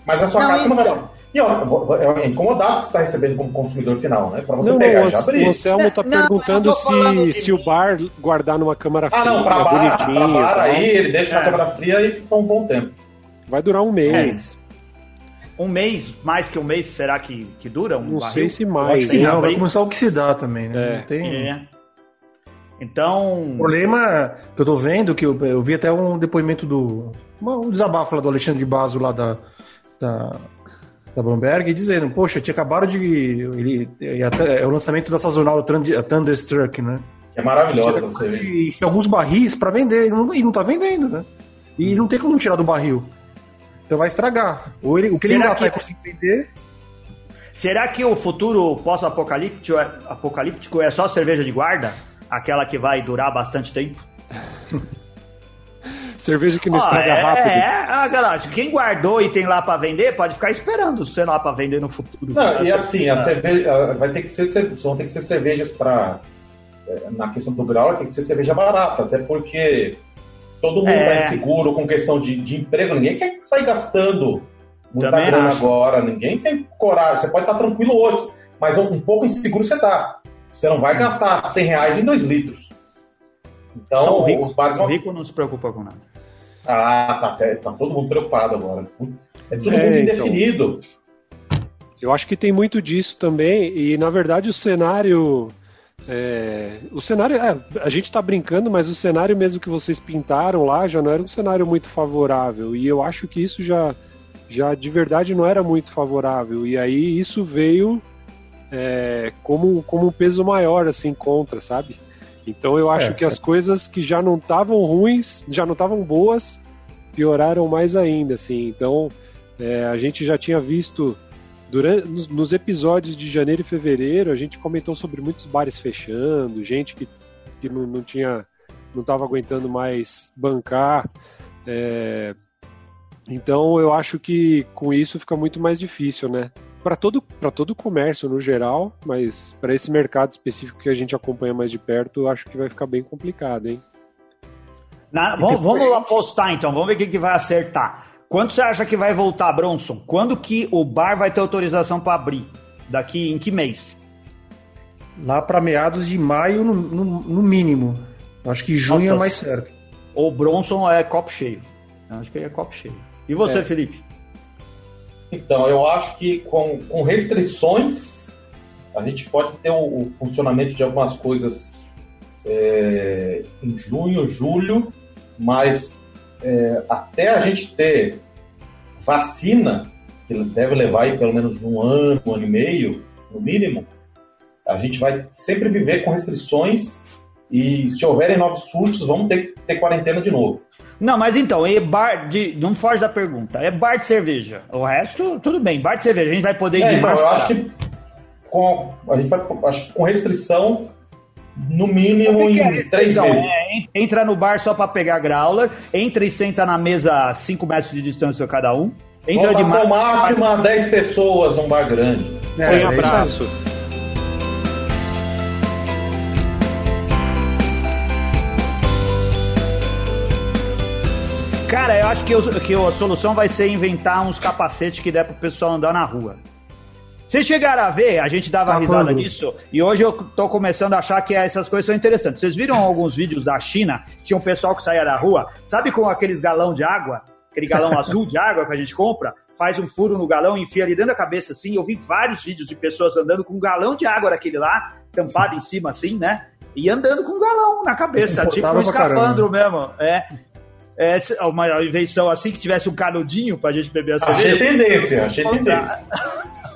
Mas a sua não, casa então. não vai. E ó, é incomodado que você está recebendo como consumidor final, né? Para você não, pegar não, abrir. O Anselmo está perguntando se, se o bar guardar numa câmara fria. Ah, não, para bar, pra bar aí, ele deixa é. na câmara fria e fica um bom tempo. Vai durar um mês. É. Um mês, mais que um mês, será que, que dura? Um não barril? sei se mais. Que não, vai começar a oxidar também, né? É. Não tem... É. Então. O problema que eu tô vendo, que eu, eu vi até um depoimento do. Um desabafo lá do Alexandre Basso lá da, da, da Bamberg, dizendo, poxa, tinha acabado de. Ele, até, é o lançamento da sazonal Thunderstruck, né? É maravilhosa você ver. Alguns barris para vender, e não, e não tá vendendo, né? E não tem como tirar do barril. Então vai estragar. Ou ele, o que Será ele ainda vai conseguir vender. Será que o futuro pós-apocalíptico é, apocalíptico é só cerveja de guarda? Aquela que vai durar bastante tempo? Cerveja que não estraga é, rápido. É, ah, galera, quem guardou e tem lá para vender, pode ficar esperando ser lá para vender no futuro. Não, e assim, a cerveja vai ter que ser, vão ter que ser cervejas para é, na questão do grau, tem que ser cerveja barata, até porque todo mundo é. tá inseguro com questão de, de emprego, ninguém quer sair gastando muita Também grana acho. agora, ninguém tem coragem, você pode estar tranquilo hoje, mas um pouco inseguro você tá. Você não vai gastar 100 reais em 2 litros. Então, Só o rico, os bares... o rico não se preocupa com nada. Ah, tá, tá todo mundo preocupado agora. É tudo é, muito então. indefinido. Eu acho que tem muito disso também, e na verdade o cenário. É, o cenário. É, a gente está brincando, mas o cenário mesmo que vocês pintaram lá já não era um cenário muito favorável. E eu acho que isso já, já de verdade não era muito favorável. E aí isso veio é, como, como um peso maior assim contra, sabe? Então eu acho é, que as é. coisas que já não estavam ruins, já não estavam boas, pioraram mais ainda, assim. Então é, a gente já tinha visto Durante, nos, nos episódios de janeiro e fevereiro, a gente comentou sobre muitos bares fechando, gente que, que não, não tinha, não estava aguentando mais bancar. É, então eu acho que com isso fica muito mais difícil, né? Para todo, para todo o comércio no geral, mas para esse mercado específico que a gente acompanha mais de perto, acho que vai ficar bem complicado, hein? Na, vamos, vamos apostar então, vamos ver quem que vai acertar. Quanto você acha que vai voltar, Bronson? Quando que o bar vai ter autorização para abrir? Daqui em que mês? Lá para meados de maio, no, no, no, mínimo. Acho que junho é Nossa, é mais certo. O Bronson é copo cheio. Acho que é copo cheio. E você, é. Felipe? Então, eu acho que com, com restrições, a gente pode ter o, o funcionamento de algumas coisas é, em junho, julho, mas é, até a gente ter vacina, que deve levar aí pelo menos um ano, um ano e meio, no mínimo, a gente vai sempre viver com restrições e se houverem novos surtos, vamos ter que ter quarentena de novo. Não, mas então, é bar de. Não foge da pergunta. É bar de cerveja. O resto, tudo bem. Bar de cerveja. A gente vai poder ir é, de então, Eu acho que com, a gente vai, acho, com restrição no mínimo que que é em três vezes. É, entra no bar só para pegar growler, entra e senta na mesa 5 metros de distância cada um. Entra de máscara, máxima 10 pessoas num bar grande. É, Sem abraço. Cara, eu acho que, eu, que a solução vai ser inventar uns capacetes que der pro pessoal andar na rua. Vocês chegaram a ver, a gente dava tá risada nisso, e hoje eu tô começando a achar que essas coisas são interessantes. Vocês viram alguns vídeos da China? Tinha um pessoal que saía da rua, sabe com aqueles galão de água? Aquele galão azul de água que a gente compra? Faz um furo no galão, enfia ali dentro da cabeça assim. Eu vi vários vídeos de pessoas andando com um galão de água daquele lá, tampado em cima assim, né? E andando com um galão na cabeça, tipo um escafandro mesmo. É. É uma invenção assim que tivesse um canudinho pra gente beber a cerveja. Achei tendência, achei tendência.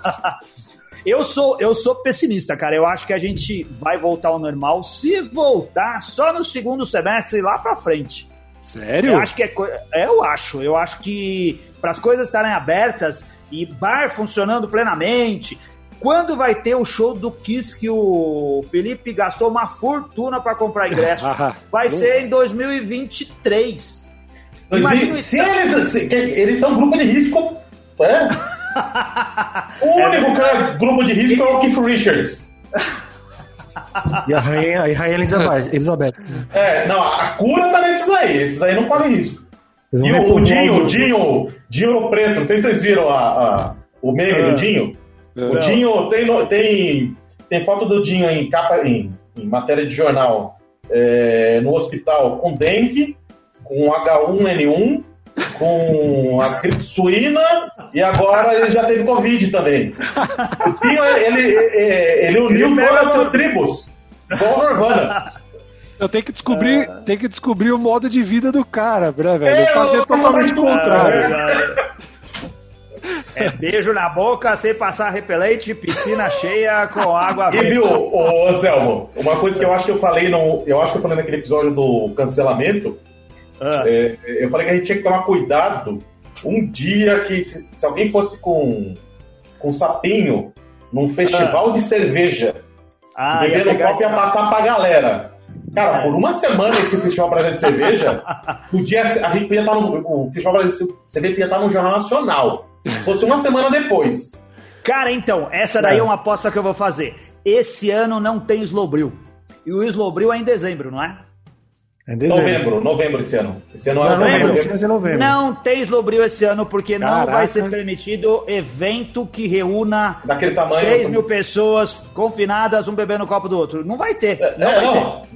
eu sou, eu sou pessimista, cara. Eu acho que a gente vai voltar ao normal se voltar só no segundo semestre lá pra frente. Sério? Eu acho que é, é eu acho. Eu acho que para as coisas estarem abertas e bar funcionando plenamente, quando vai ter o show do Kiss que o Felipe gastou uma fortuna para comprar ingresso? vai ser em 2023. Imagina se eles, eles são um grupo de risco, é? o único é grupo de risco é o Keith Richards. E a rainha, a rainha Elizabeth, Elizabeth. É, não, a cura tá nesses aí. Esses aí não correm risco. E o, o Dinho, o Dinho, Dinho Preto, não sei se vocês viram a, a o meme é. do Dinho. É. O Dinho tem, tem, tem foto do Dinho em capa, em, em matéria de jornal é, no hospital com dengue, com H1N1 com a gripe suína e agora ele já teve Covid também. O Tio, ele, ele, ele uniu todas as tribos. Igual Nirvana. Eu tenho que descobrir, é... tenho que descobrir o modo de vida do cara, né, velho? Eu fazer totalmente o contrário. É beijo na boca sem passar repelente, piscina cheia com água E viu, ô, Anselmo, uma coisa que eu acho que eu falei no. Eu acho que eu falei naquele episódio do cancelamento ah. É, eu falei que a gente tinha que tomar cuidado um dia que se, se alguém fosse com, com sapinho num festival ah. de cerveja, ah, bebendo ia copo ia passar pra galera. Cara, é. por uma semana esse Festival Brasileiro de Cerveja, podia, a gente podia estar no. O Festival Brasileiro de Cerveja podia estar no Jornal Nacional. Se fosse uma semana depois. Cara, então, essa daí é, é uma aposta que eu vou fazer. Esse ano não tem Slowbril. E o Slowbril é em dezembro, não é? É novembro, novembro esse ano. Esse ano é novembro. novembro. novembro. Não tem Slowbril esse ano, porque Caraca. não vai ser permitido evento que reúna Daquele tamanho, 3 mil pessoas confinadas, um bebendo no copo do outro. Não vai ter. É, não é, vai não. ter.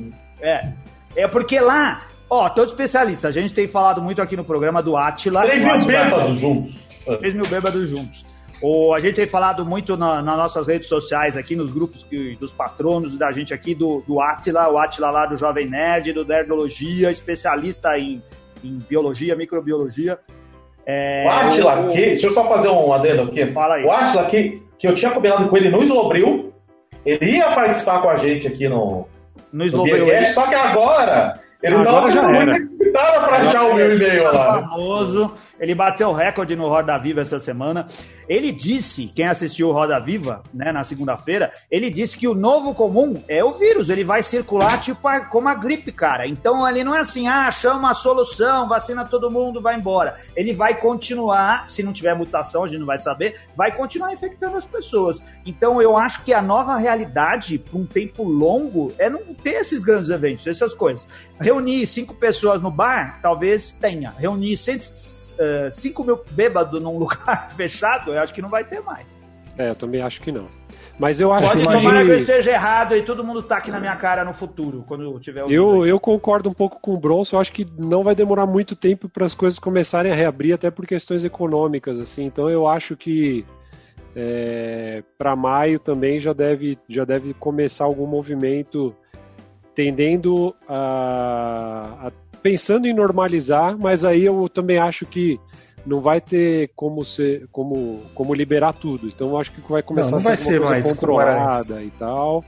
É. É porque lá, ó, todo especialista, a gente tem falado muito aqui no programa do Atila. 3 mil bêbados juntos. 3 mil bêbados juntos. O, a gente tem falado muito na, nas nossas redes sociais aqui, nos grupos que, dos patronos da gente aqui, do, do Atila, o Atila lá do Jovem Nerd, do Nerdologia, especialista em, em biologia, microbiologia. É, o Atila, o, que, deixa eu só fazer um adendo aqui. Fala aí. O Atila, que, que eu tinha combinado com ele no Slobril, ele ia participar com a gente aqui no, no Slobril. É, só que agora ele agora já muito para achar o meu e-mail lá. Famoso. Ele bateu o recorde no Roda Viva essa semana. Ele disse, quem assistiu Roda Viva, né, na segunda-feira, ele disse que o novo comum é o vírus, ele vai circular tipo como a gripe, cara. Então ele não é assim, ah, chama a solução, vacina todo mundo, vai embora. Ele vai continuar, se não tiver mutação, a gente não vai saber, vai continuar infectando as pessoas. Então eu acho que a nova realidade, por um tempo longo, é não ter esses grandes eventos, essas coisas. Reunir cinco pessoas no bar, talvez tenha. Reunir 100 uh, 5 mil bêbados num lugar fechado, eu acho que não vai ter mais. É, eu também acho que não. Mas eu acho Pode que. tomar imagine... que eu esteja errado e todo mundo tá aqui na minha cara no futuro, quando tiver o. Eu, eu concordo um pouco com o Bronson, eu acho que não vai demorar muito tempo para as coisas começarem a reabrir, até por questões econômicas, assim. Então eu acho que é, para maio também já deve, já deve começar algum movimento tendendo a, a pensando em normalizar, mas aí eu também acho que não vai ter como ser, como, como liberar tudo. Então eu acho que vai começar não, não a ser, mais controlada e tal.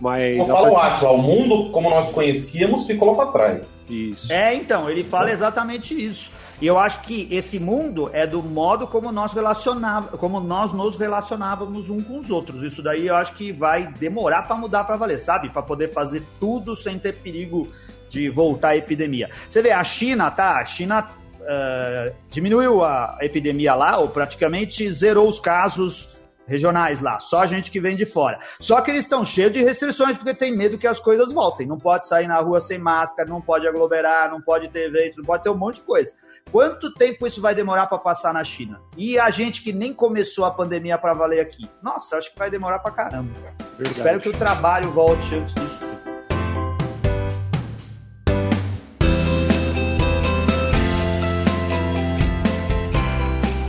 Mas como fala o o mundo como nós conhecíamos ficou lá para trás. Isso. É, então, ele fala exatamente isso. E eu acho que esse mundo é do modo como nós relacionávamos, como nós nos relacionávamos uns com os outros. Isso daí eu acho que vai demorar para mudar para valer, sabe? Para poder fazer tudo sem ter perigo de voltar a epidemia. Você vê, a China, tá? A China uh, diminuiu a epidemia lá, ou praticamente zerou os casos regionais lá, só gente que vem de fora. Só que eles estão cheios de restrições porque tem medo que as coisas voltem. Não pode sair na rua sem máscara, não pode aglomerar, não pode ter evento, não pode ter um monte de coisa. Quanto tempo isso vai demorar para passar na China? E a gente que nem começou a pandemia para valer aqui? Nossa, acho que vai demorar para caramba. Espero que o trabalho volte antes disso.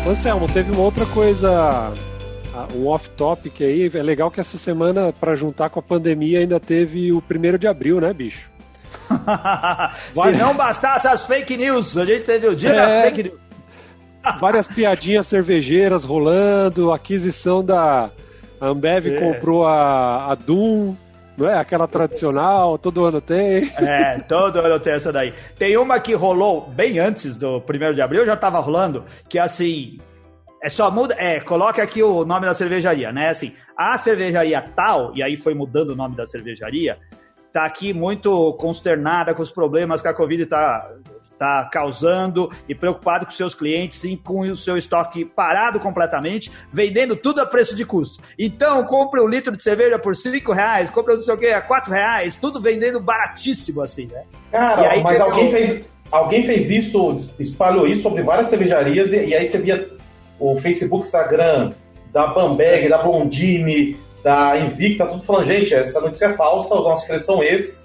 Anselmo, teve uma outra coisa, um off-topic aí. É legal que essa semana, para juntar com a pandemia, ainda teve o primeiro de abril, né, bicho? Se não bastasse as fake news, a gente teve o dia é... da fake news. Várias piadinhas cervejeiras rolando, aquisição da a Ambev é. comprou a, a Doom, não é? Aquela tradicional, todo ano tem. É, todo ano tem essa daí. Tem uma que rolou bem antes do 1 de abril, já tava rolando, que é assim. É só muda. É, coloca aqui o nome da cervejaria, né? Assim, a cervejaria tal, e aí foi mudando o nome da cervejaria, tá aqui muito consternada com os problemas que a Covid tá está causando e preocupado com seus clientes e com o seu estoque parado completamente, vendendo tudo a preço de custo. Então, compre um litro de cerveja por cinco reais, compre não sei o que a quatro reais, tudo vendendo baratíssimo assim, né? Cara, aí, mas alguém fez, alguém fez isso, espalhou isso sobre várias cervejarias e, e aí você via o Facebook, Instagram da Bambeg, da Bondini, da Invicta, tudo falando, gente, essa notícia é falsa, os nossos preços são esses,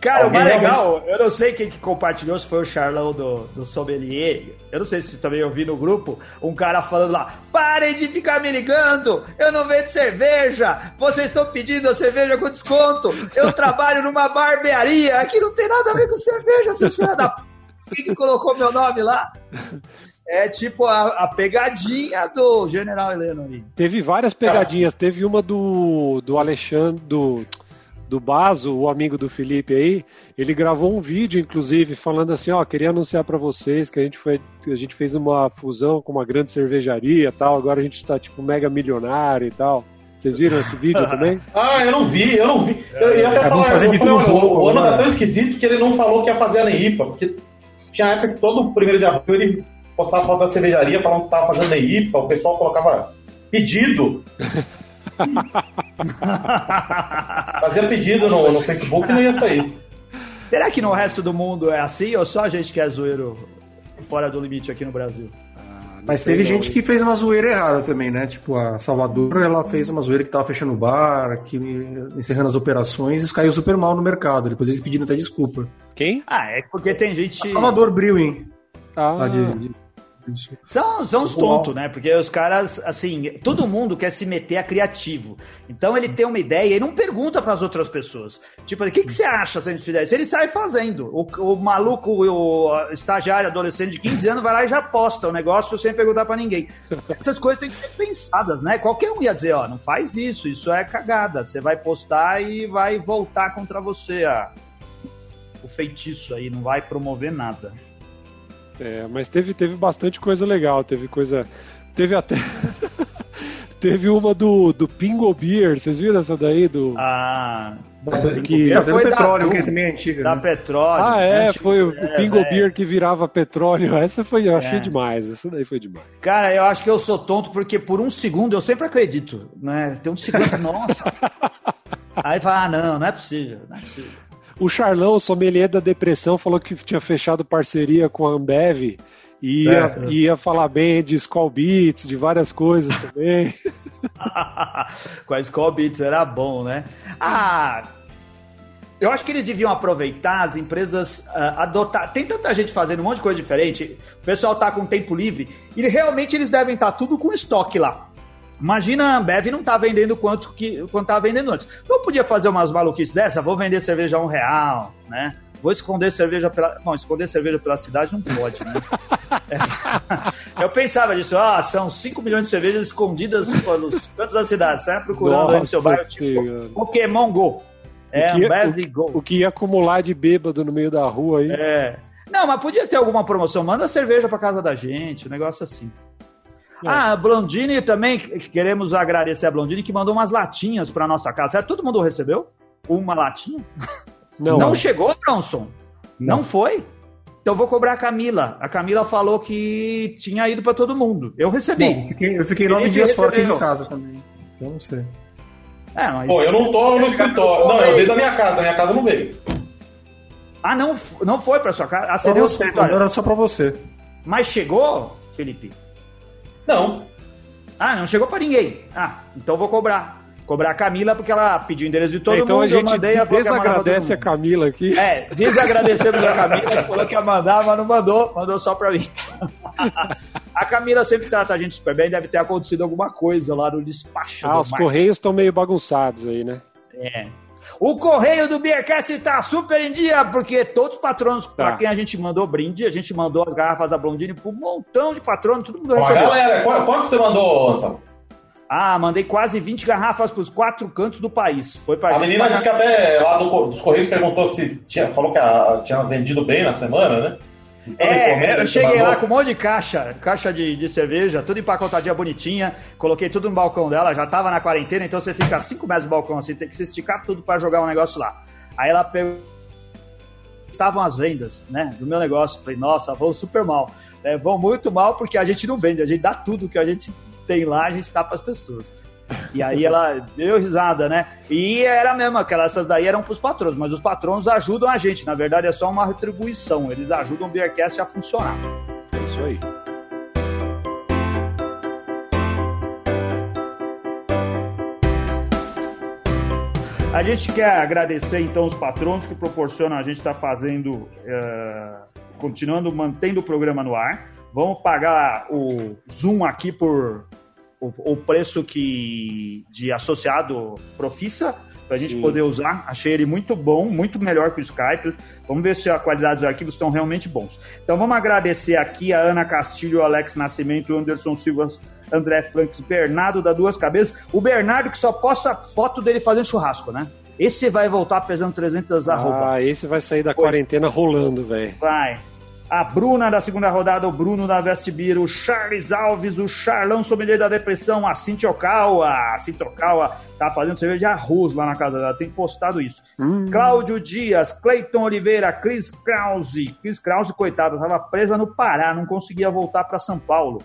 Cara, Alguém o mais legal, eu não sei quem que compartilhou, se foi o Charlão do, do Sommelier. Eu não sei se também ouvi no grupo um cara falando lá: parem de ficar me ligando, eu não vendo cerveja, vocês estão pedindo a cerveja com desconto, eu trabalho numa barbearia, aqui não tem nada a ver com cerveja, seus filhos da p. Quem que colocou meu nome lá? É tipo a, a, pegadinha do General Heleno ali. Teve várias pegadinhas. Teve uma do, do Alexandre, do do Baso, o amigo do Felipe aí, ele gravou um vídeo, inclusive, falando assim, ó, queria anunciar para vocês que a gente foi, a gente fez uma fusão com uma grande cervejaria, tal. Agora a gente tá tipo mega milionário e tal. Vocês viram esse vídeo também? Ah, eu não vi, eu não vi. Eu ia até é, falar, fazer de tudo pouco, o ano tá tão esquisito que ele não falou que ia fazer a Neipa, porque tinha época que todo primeiro de abril ele postava foto da cervejaria falando que tava fazendo Neipa, o pessoal colocava pedido. Fazia pedido no, no Facebook e não ia sair. Será que no resto do mundo é assim ou só a gente que é zoeiro fora do limite aqui no Brasil? Ah, Mas teve gente que fez uma zoeira errada também, né? Tipo, a Salvador, ela fez uma zoeira que tava fechando o bar, que encerrando as operações, e isso caiu super mal no mercado. Depois eles pediram até desculpa. Quem? Ah, é porque tem gente. A Salvador Brewing. Ah. Lá de, de são, são os tontos, né? Porque os caras, assim, todo mundo quer se meter a criativo. Então ele tem uma ideia e não pergunta para as outras pessoas. Tipo, o que, que você acha se a gente fizer isso? Ele sai fazendo. O, o maluco, o estagiário, adolescente de 15 anos, vai lá e já posta o negócio sem perguntar para ninguém. Essas coisas têm que ser pensadas, né? Qualquer um ia dizer, ó, não faz isso, isso é cagada. Você vai postar e vai voltar contra você a, o feitiço aí, não vai promover nada. É, mas teve, teve bastante coisa legal, teve coisa. Teve até. teve uma do, do Pingo Beer, vocês viram essa daí? Do... Ah. que Já foi foi da- petróleo, que também é antiga. Da né? petróleo. Ah, é, né? Tipo, foi o é, Pingo é. Beer que virava petróleo. Essa foi, eu achei É. demais. Essa daí foi demais. Cara, eu acho que eu sou tonto porque por um segundo eu sempre acredito, né? Tem um segundo, nossa. Aí fala, ah, não, não é possível, não é possível. O Charlão, o sommelier da depressão, falou que tinha fechado parceria com a Ambev e ia, É. ia falar bem de Skull Beats, de várias coisas também. Com a Skull Beats era bom, né? Ah, eu acho que eles deviam aproveitar as empresas ah, adotar. Tem tanta gente fazendo um monte de coisa diferente. O pessoal tá com tempo livre e realmente eles devem estar tudo com estoque lá. Imagina a Ambev não tá vendendo quanto que quanto tava vendendo antes. Não podia fazer umas maluquices dessa? Vou vender cerveja a um real, né? Vou esconder cerveja pela. Bom, esconder cerveja pela cidade não pode, né? É. Eu pensava disso, ah, são 5 milhões de cervejas escondidas pelos cantos da cidade, sai procurando aí no seu bairro, tipo. Pokémon Go. É, O que- Ambev Go. O que ia acumular de bêbado no meio da rua aí. É. Não, mas podia ter alguma promoção. Manda cerveja pra casa da gente, um negócio assim. Ah, a Blondine também, queremos agradecer a Blondine que mandou umas latinhas pra nossa casa. Certo? Todo mundo recebeu? Uma latinha? Não, Não chegou, Bronson? Não. foi? Então eu vou cobrar a Camila. A Camila falou que tinha ido pra todo mundo. Eu recebi. Bom, eu fiquei, eu fiquei nove dias fora aqui de casa também. Então não sei. É, mas... Pô, eu não tô no escritório. Não, eu veio da minha casa, minha casa não veio. Ah, não, não foi pra sua casa? Ah, você Só deu o você, escritório. era só pra você. Mas chegou, Felipe? Não. Ah, não chegou pra ninguém. Ah, então vou cobrar. Cobrar a Camila porque ela pediu o endereço de todo É, então mundo. a gente eu mandei, desagradece a mundo. Camila aqui. É, desagradecendo a Camila, falou que ia mandar, mas não mandou, mandou só pra mim. a Camila sempre trata a gente super bem, deve ter acontecido alguma coisa lá no despacho. Ah, do os Marcos. correios estão meio bagunçados aí, né? É. O correio do Beercast tá super em dia, porque todos os patronos pra Tá. quem a gente mandou brinde, a gente mandou as garrafas da Blondine pro um montão de patronos, todo mundo recebeu. galera, qu- quanto você mandou, Anselmo? Ah, mandei quase 20 garrafas pros quatro cantos do país. Foi pra A menina disse que até lá do, dos Correios perguntou se tinha, falou que a- tinha vendido bem na semana, né? É, eu que cheguei lá com um monte de caixa, caixa de, de cerveja, tudo empacotadinha bonitinha, coloquei tudo no balcão dela, já tava na quarentena, então você fica a 5 metros do balcão, assim, tem que se esticar tudo pra jogar um negócio lá. Aí ela pegou. Estavam as vendas, né, do meu negócio. Falei, nossa, vão super mal. É, vão muito mal porque a gente não vende, a gente dá tudo que a gente tem lá, a gente dá pras pessoas. E aí ela deu risada, né? E era mesmo, aquelas essas daí eram pros patrões, mas os patrões ajudam a gente. Na verdade, é só uma retribuição. Eles ajudam o Beercast a funcionar. É isso aí. A gente quer agradecer então os patrões que proporcionam a gente estar fazendo, eh, continuando mantendo o programa no ar. Vamos pagar o Zoom aqui por o, o preço que de associado Profissa para a gente poder usar. Achei ele muito bom, muito melhor que o Skype. Vamos ver se a qualidade dos arquivos estão realmente bons. Então vamos agradecer aqui a Ana Castilho, Alex Nascimento, Anderson Silva, André Franks, Bernardo da Duas Cabeças. O Bernardo que só posta foto dele fazendo churrasco, né? Esse vai voltar pesando 300 arroba. Ah, esse vai sair da Pois. quarentena rolando, velho. Vai. A Bruna da segunda rodada, o Bruno da Vestibir, o Charles Alves, o Charlão Sommelier da Depressão, a Cintia Okawa. A Cintia Okawa tá fazendo cerveja de arroz lá na casa dela, tem postado isso. Hum. Cláudio Dias, Cleiton Oliveira, Cris Krause. Cris Krause, coitado, tava presa no Pará, não conseguia voltar para São Paulo.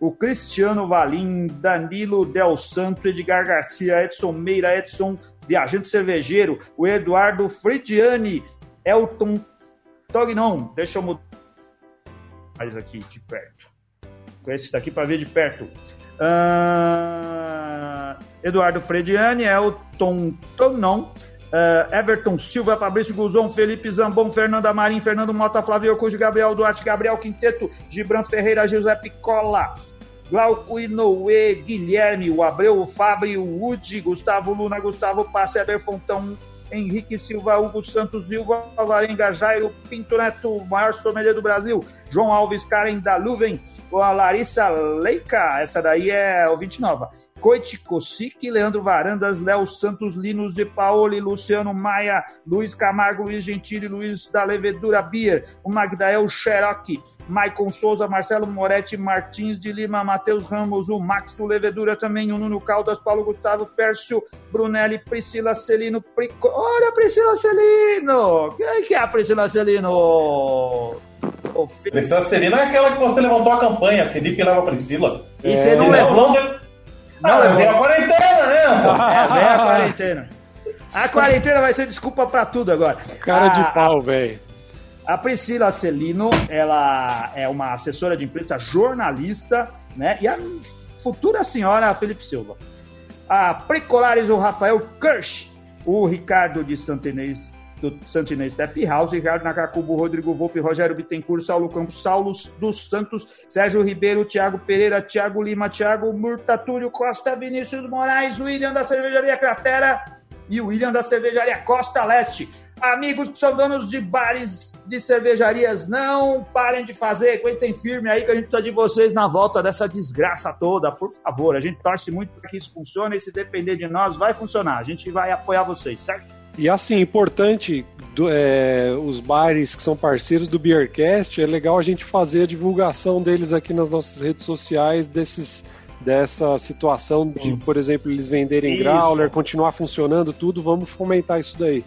O Cristiano Valim, Danilo Del Santo, Edgar Garcia, Edson Meira, Edson Viajante Cervejeiro, o Eduardo Fridiani, Elton Tognon, deixa eu mudar mais aqui de perto. Com esse daqui para ver de perto. Ah, Eduardo Frediani, Elton Tognon, ah, Everton Silva, Fabrício Guzon, Felipe Zambon, Fernanda Marim, Fernando Mota, Flávio Cujo, Gabriel Duarte, Gabriel Quinteto, Gibran Ferreira, José Picola, Glauco Inoue, Guilherme, o Abreu, o Fábio, o Gustavo Luna, Gustavo Passe, Eber Fontão, Henrique Silva, Hugo Santos, Silva, Alvarenga, Jairo Pinto Neto, o maior sommelier do Brasil, João Alves, Karen da Luven, a Larissa Leica, essa daí é o 29. Coiti Kosic, Leandro Varandas, Léo Santos, Linus de Paoli, Luciano Maia, Luiz Camargo, Luiz Gentili, Luiz da Levedura Bier, o Magdael Xeroc, Maicon Souza, Marcelo Moretti, Martins de Lima, Matheus Ramos, o Max do Levedura também, o Nuno Caldas, Paulo Gustavo, Pércio, Brunelli, Priscila Celino, Prico... olha Priscila Celino! Quem que é a Priscila Celino? Oh, Priscila Celino é aquela que você levantou a campanha, Felipe leva a Priscila. E você é, não levou? Né? Não, eu a quarentena, né? É, a quarentena. A quarentena vai ser desculpa pra tudo agora. Cara a, de pau, velho. A Priscila Celino, ela é uma assessora de imprensa, jornalista, né? E a futura senhora Felipe Silva. A Precolares, o Rafael Kirsch, o Ricardo de Santinês do Santinês Step House, Ricardo Nakakubo, Rodrigo Volpe, Rogério Bittencourt, Saulo Campos, Saulo dos Santos, Sérgio Ribeiro, Thiago Pereira, Thiago Lima, Thiago Murta, Túlio Costa, Vinícius Moraes, William da Cervejaria Cratera e William da Cervejaria Costa Leste. Amigos que são donos de bares, de cervejarias, não parem de fazer, aguentem firme aí que a gente precisa de vocês na volta dessa desgraça toda, por favor. A gente torce muito para que isso funcione e se depender de nós, vai funcionar. A gente vai apoiar vocês, certo? E assim, importante, do, é, os bares que são parceiros do Beercast, é legal a gente fazer a divulgação deles aqui nas nossas redes sociais, desses dessa situação de, por exemplo, eles venderem isso. growler, continuar funcionando, tudo, vamos fomentar isso daí.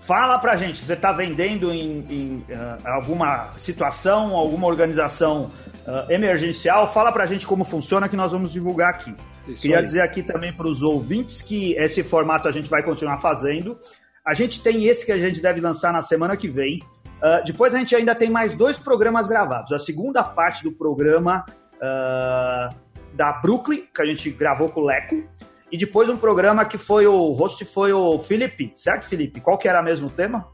Fala pra gente, você está vendendo em, em uh, alguma situação, alguma organização uh, emergencial? Fala pra gente como funciona que nós vamos divulgar aqui. Isso Queria aí. dizer aqui também para os ouvintes que esse formato a gente vai continuar fazendo. A gente tem esse que a gente deve lançar na semana que vem. Uh, depois a gente ainda tem mais dois programas gravados. A segunda parte do programa uh, da Brooklyn, que a gente gravou com o Leco. E depois um programa que foi o host foi o Felipe, certo, Felipe? Qual que era mesmo o tema?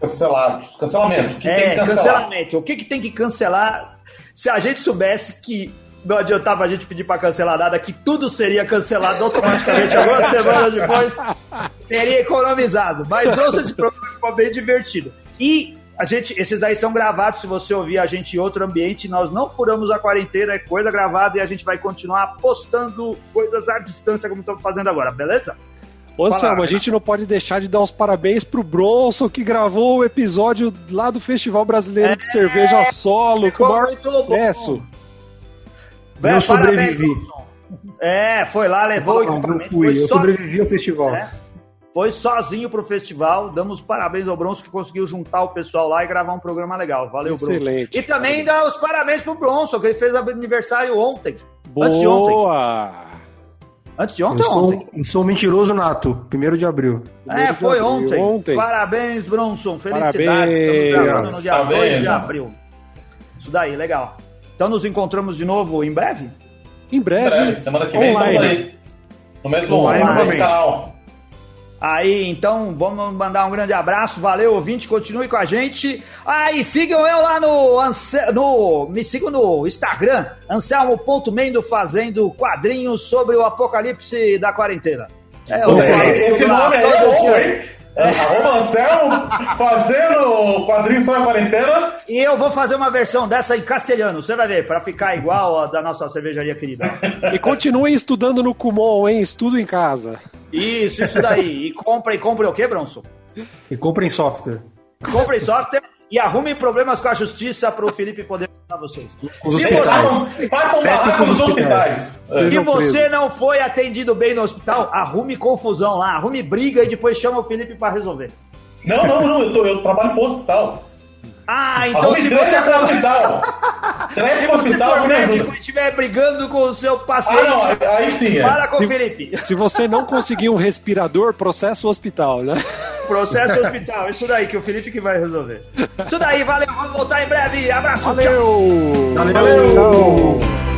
Cancelados. Cancelamento. O é, cancelamento. O que, que tem que cancelar? Se a gente soubesse que não adiantava a gente pedir para cancelar nada, que tudo seria cancelado automaticamente algumas semanas depois, teria economizado. Mas ouça esse programa ficou bem divertido. E a gente, esses aí são gravados, se você ouvir a gente em outro ambiente, nós não furamos a quarentena, é coisa gravada e a gente vai continuar postando coisas à distância como estamos fazendo agora, beleza? Ô Selma, a gente não pode deixar de dar os parabéns pro Bronson que gravou o episódio lá do Festival Brasileiro é, de Cerveja Solo, com o maior sucesso. Véio, eu sobrevivi. É, foi lá, levou Não, eu fui, eu sobrevivi ao festival. É, foi sozinho pro festival. Damos parabéns ao Bronson que conseguiu juntar o pessoal lá e gravar um programa legal. Valeu, Excelente. Bronson. E também dá os parabéns pro Bronson, que ele fez aniversário ontem. Boa. Antes de ontem. Antes de ontem eu sou, ontem? Sou mentiroso nato, primeiro de abril. É, foi abril. Ontem. ontem. Parabéns, Bronson. Felicidades. Parabéns. Estamos gravando no dia 2 de abril. Isso daí, legal. Então nos encontramos de novo em breve? Em breve. Em breve. Semana que vem online. estamos aí. No mesmo online, novamente. canal. Aí, então, vamos mandar um grande abraço. Valeu, ouvinte. Continue com a gente. Aí, ah, sigam eu lá no, no. Me sigam no Instagram, anselmo.mendo, fazendo quadrinhos sobre o apocalipse da quarentena. É, esse nome aí é bom, hein? É, arroba Anselmo fazendo quadrinho sobre a quarentena. E eu vou fazer uma versão dessa em castelhano, você vai ver, para ficar igual a da nossa cervejaria querida. E continue estudando no Kumon, hein? Estudo em casa. Isso, isso daí. E compra, e compra o quê, Bronson? E comprem software. Comprem software e arrumem problemas com a justiça para o Felipe poder ajudar vocês. Os Se você, façam barraco nos hospitais. Se você não foi atendido bem no hospital, arrume confusão lá, arrume briga e depois chama o Felipe para resolver. Não, não, não, eu, tô, eu trabalho no hospital. Ah, então se você para hospital. se você for médico e estiver brigando com o seu paciente, ah, não, aí sim. É. Fala com se, o Felipe. Se você não conseguir um respirador, processa o hospital, né? Processo hospital, isso daí que o Felipe que vai resolver. Isso daí, valeu, vamos voltar em breve. Abraço, valeu. tchau. Valeu. valeu.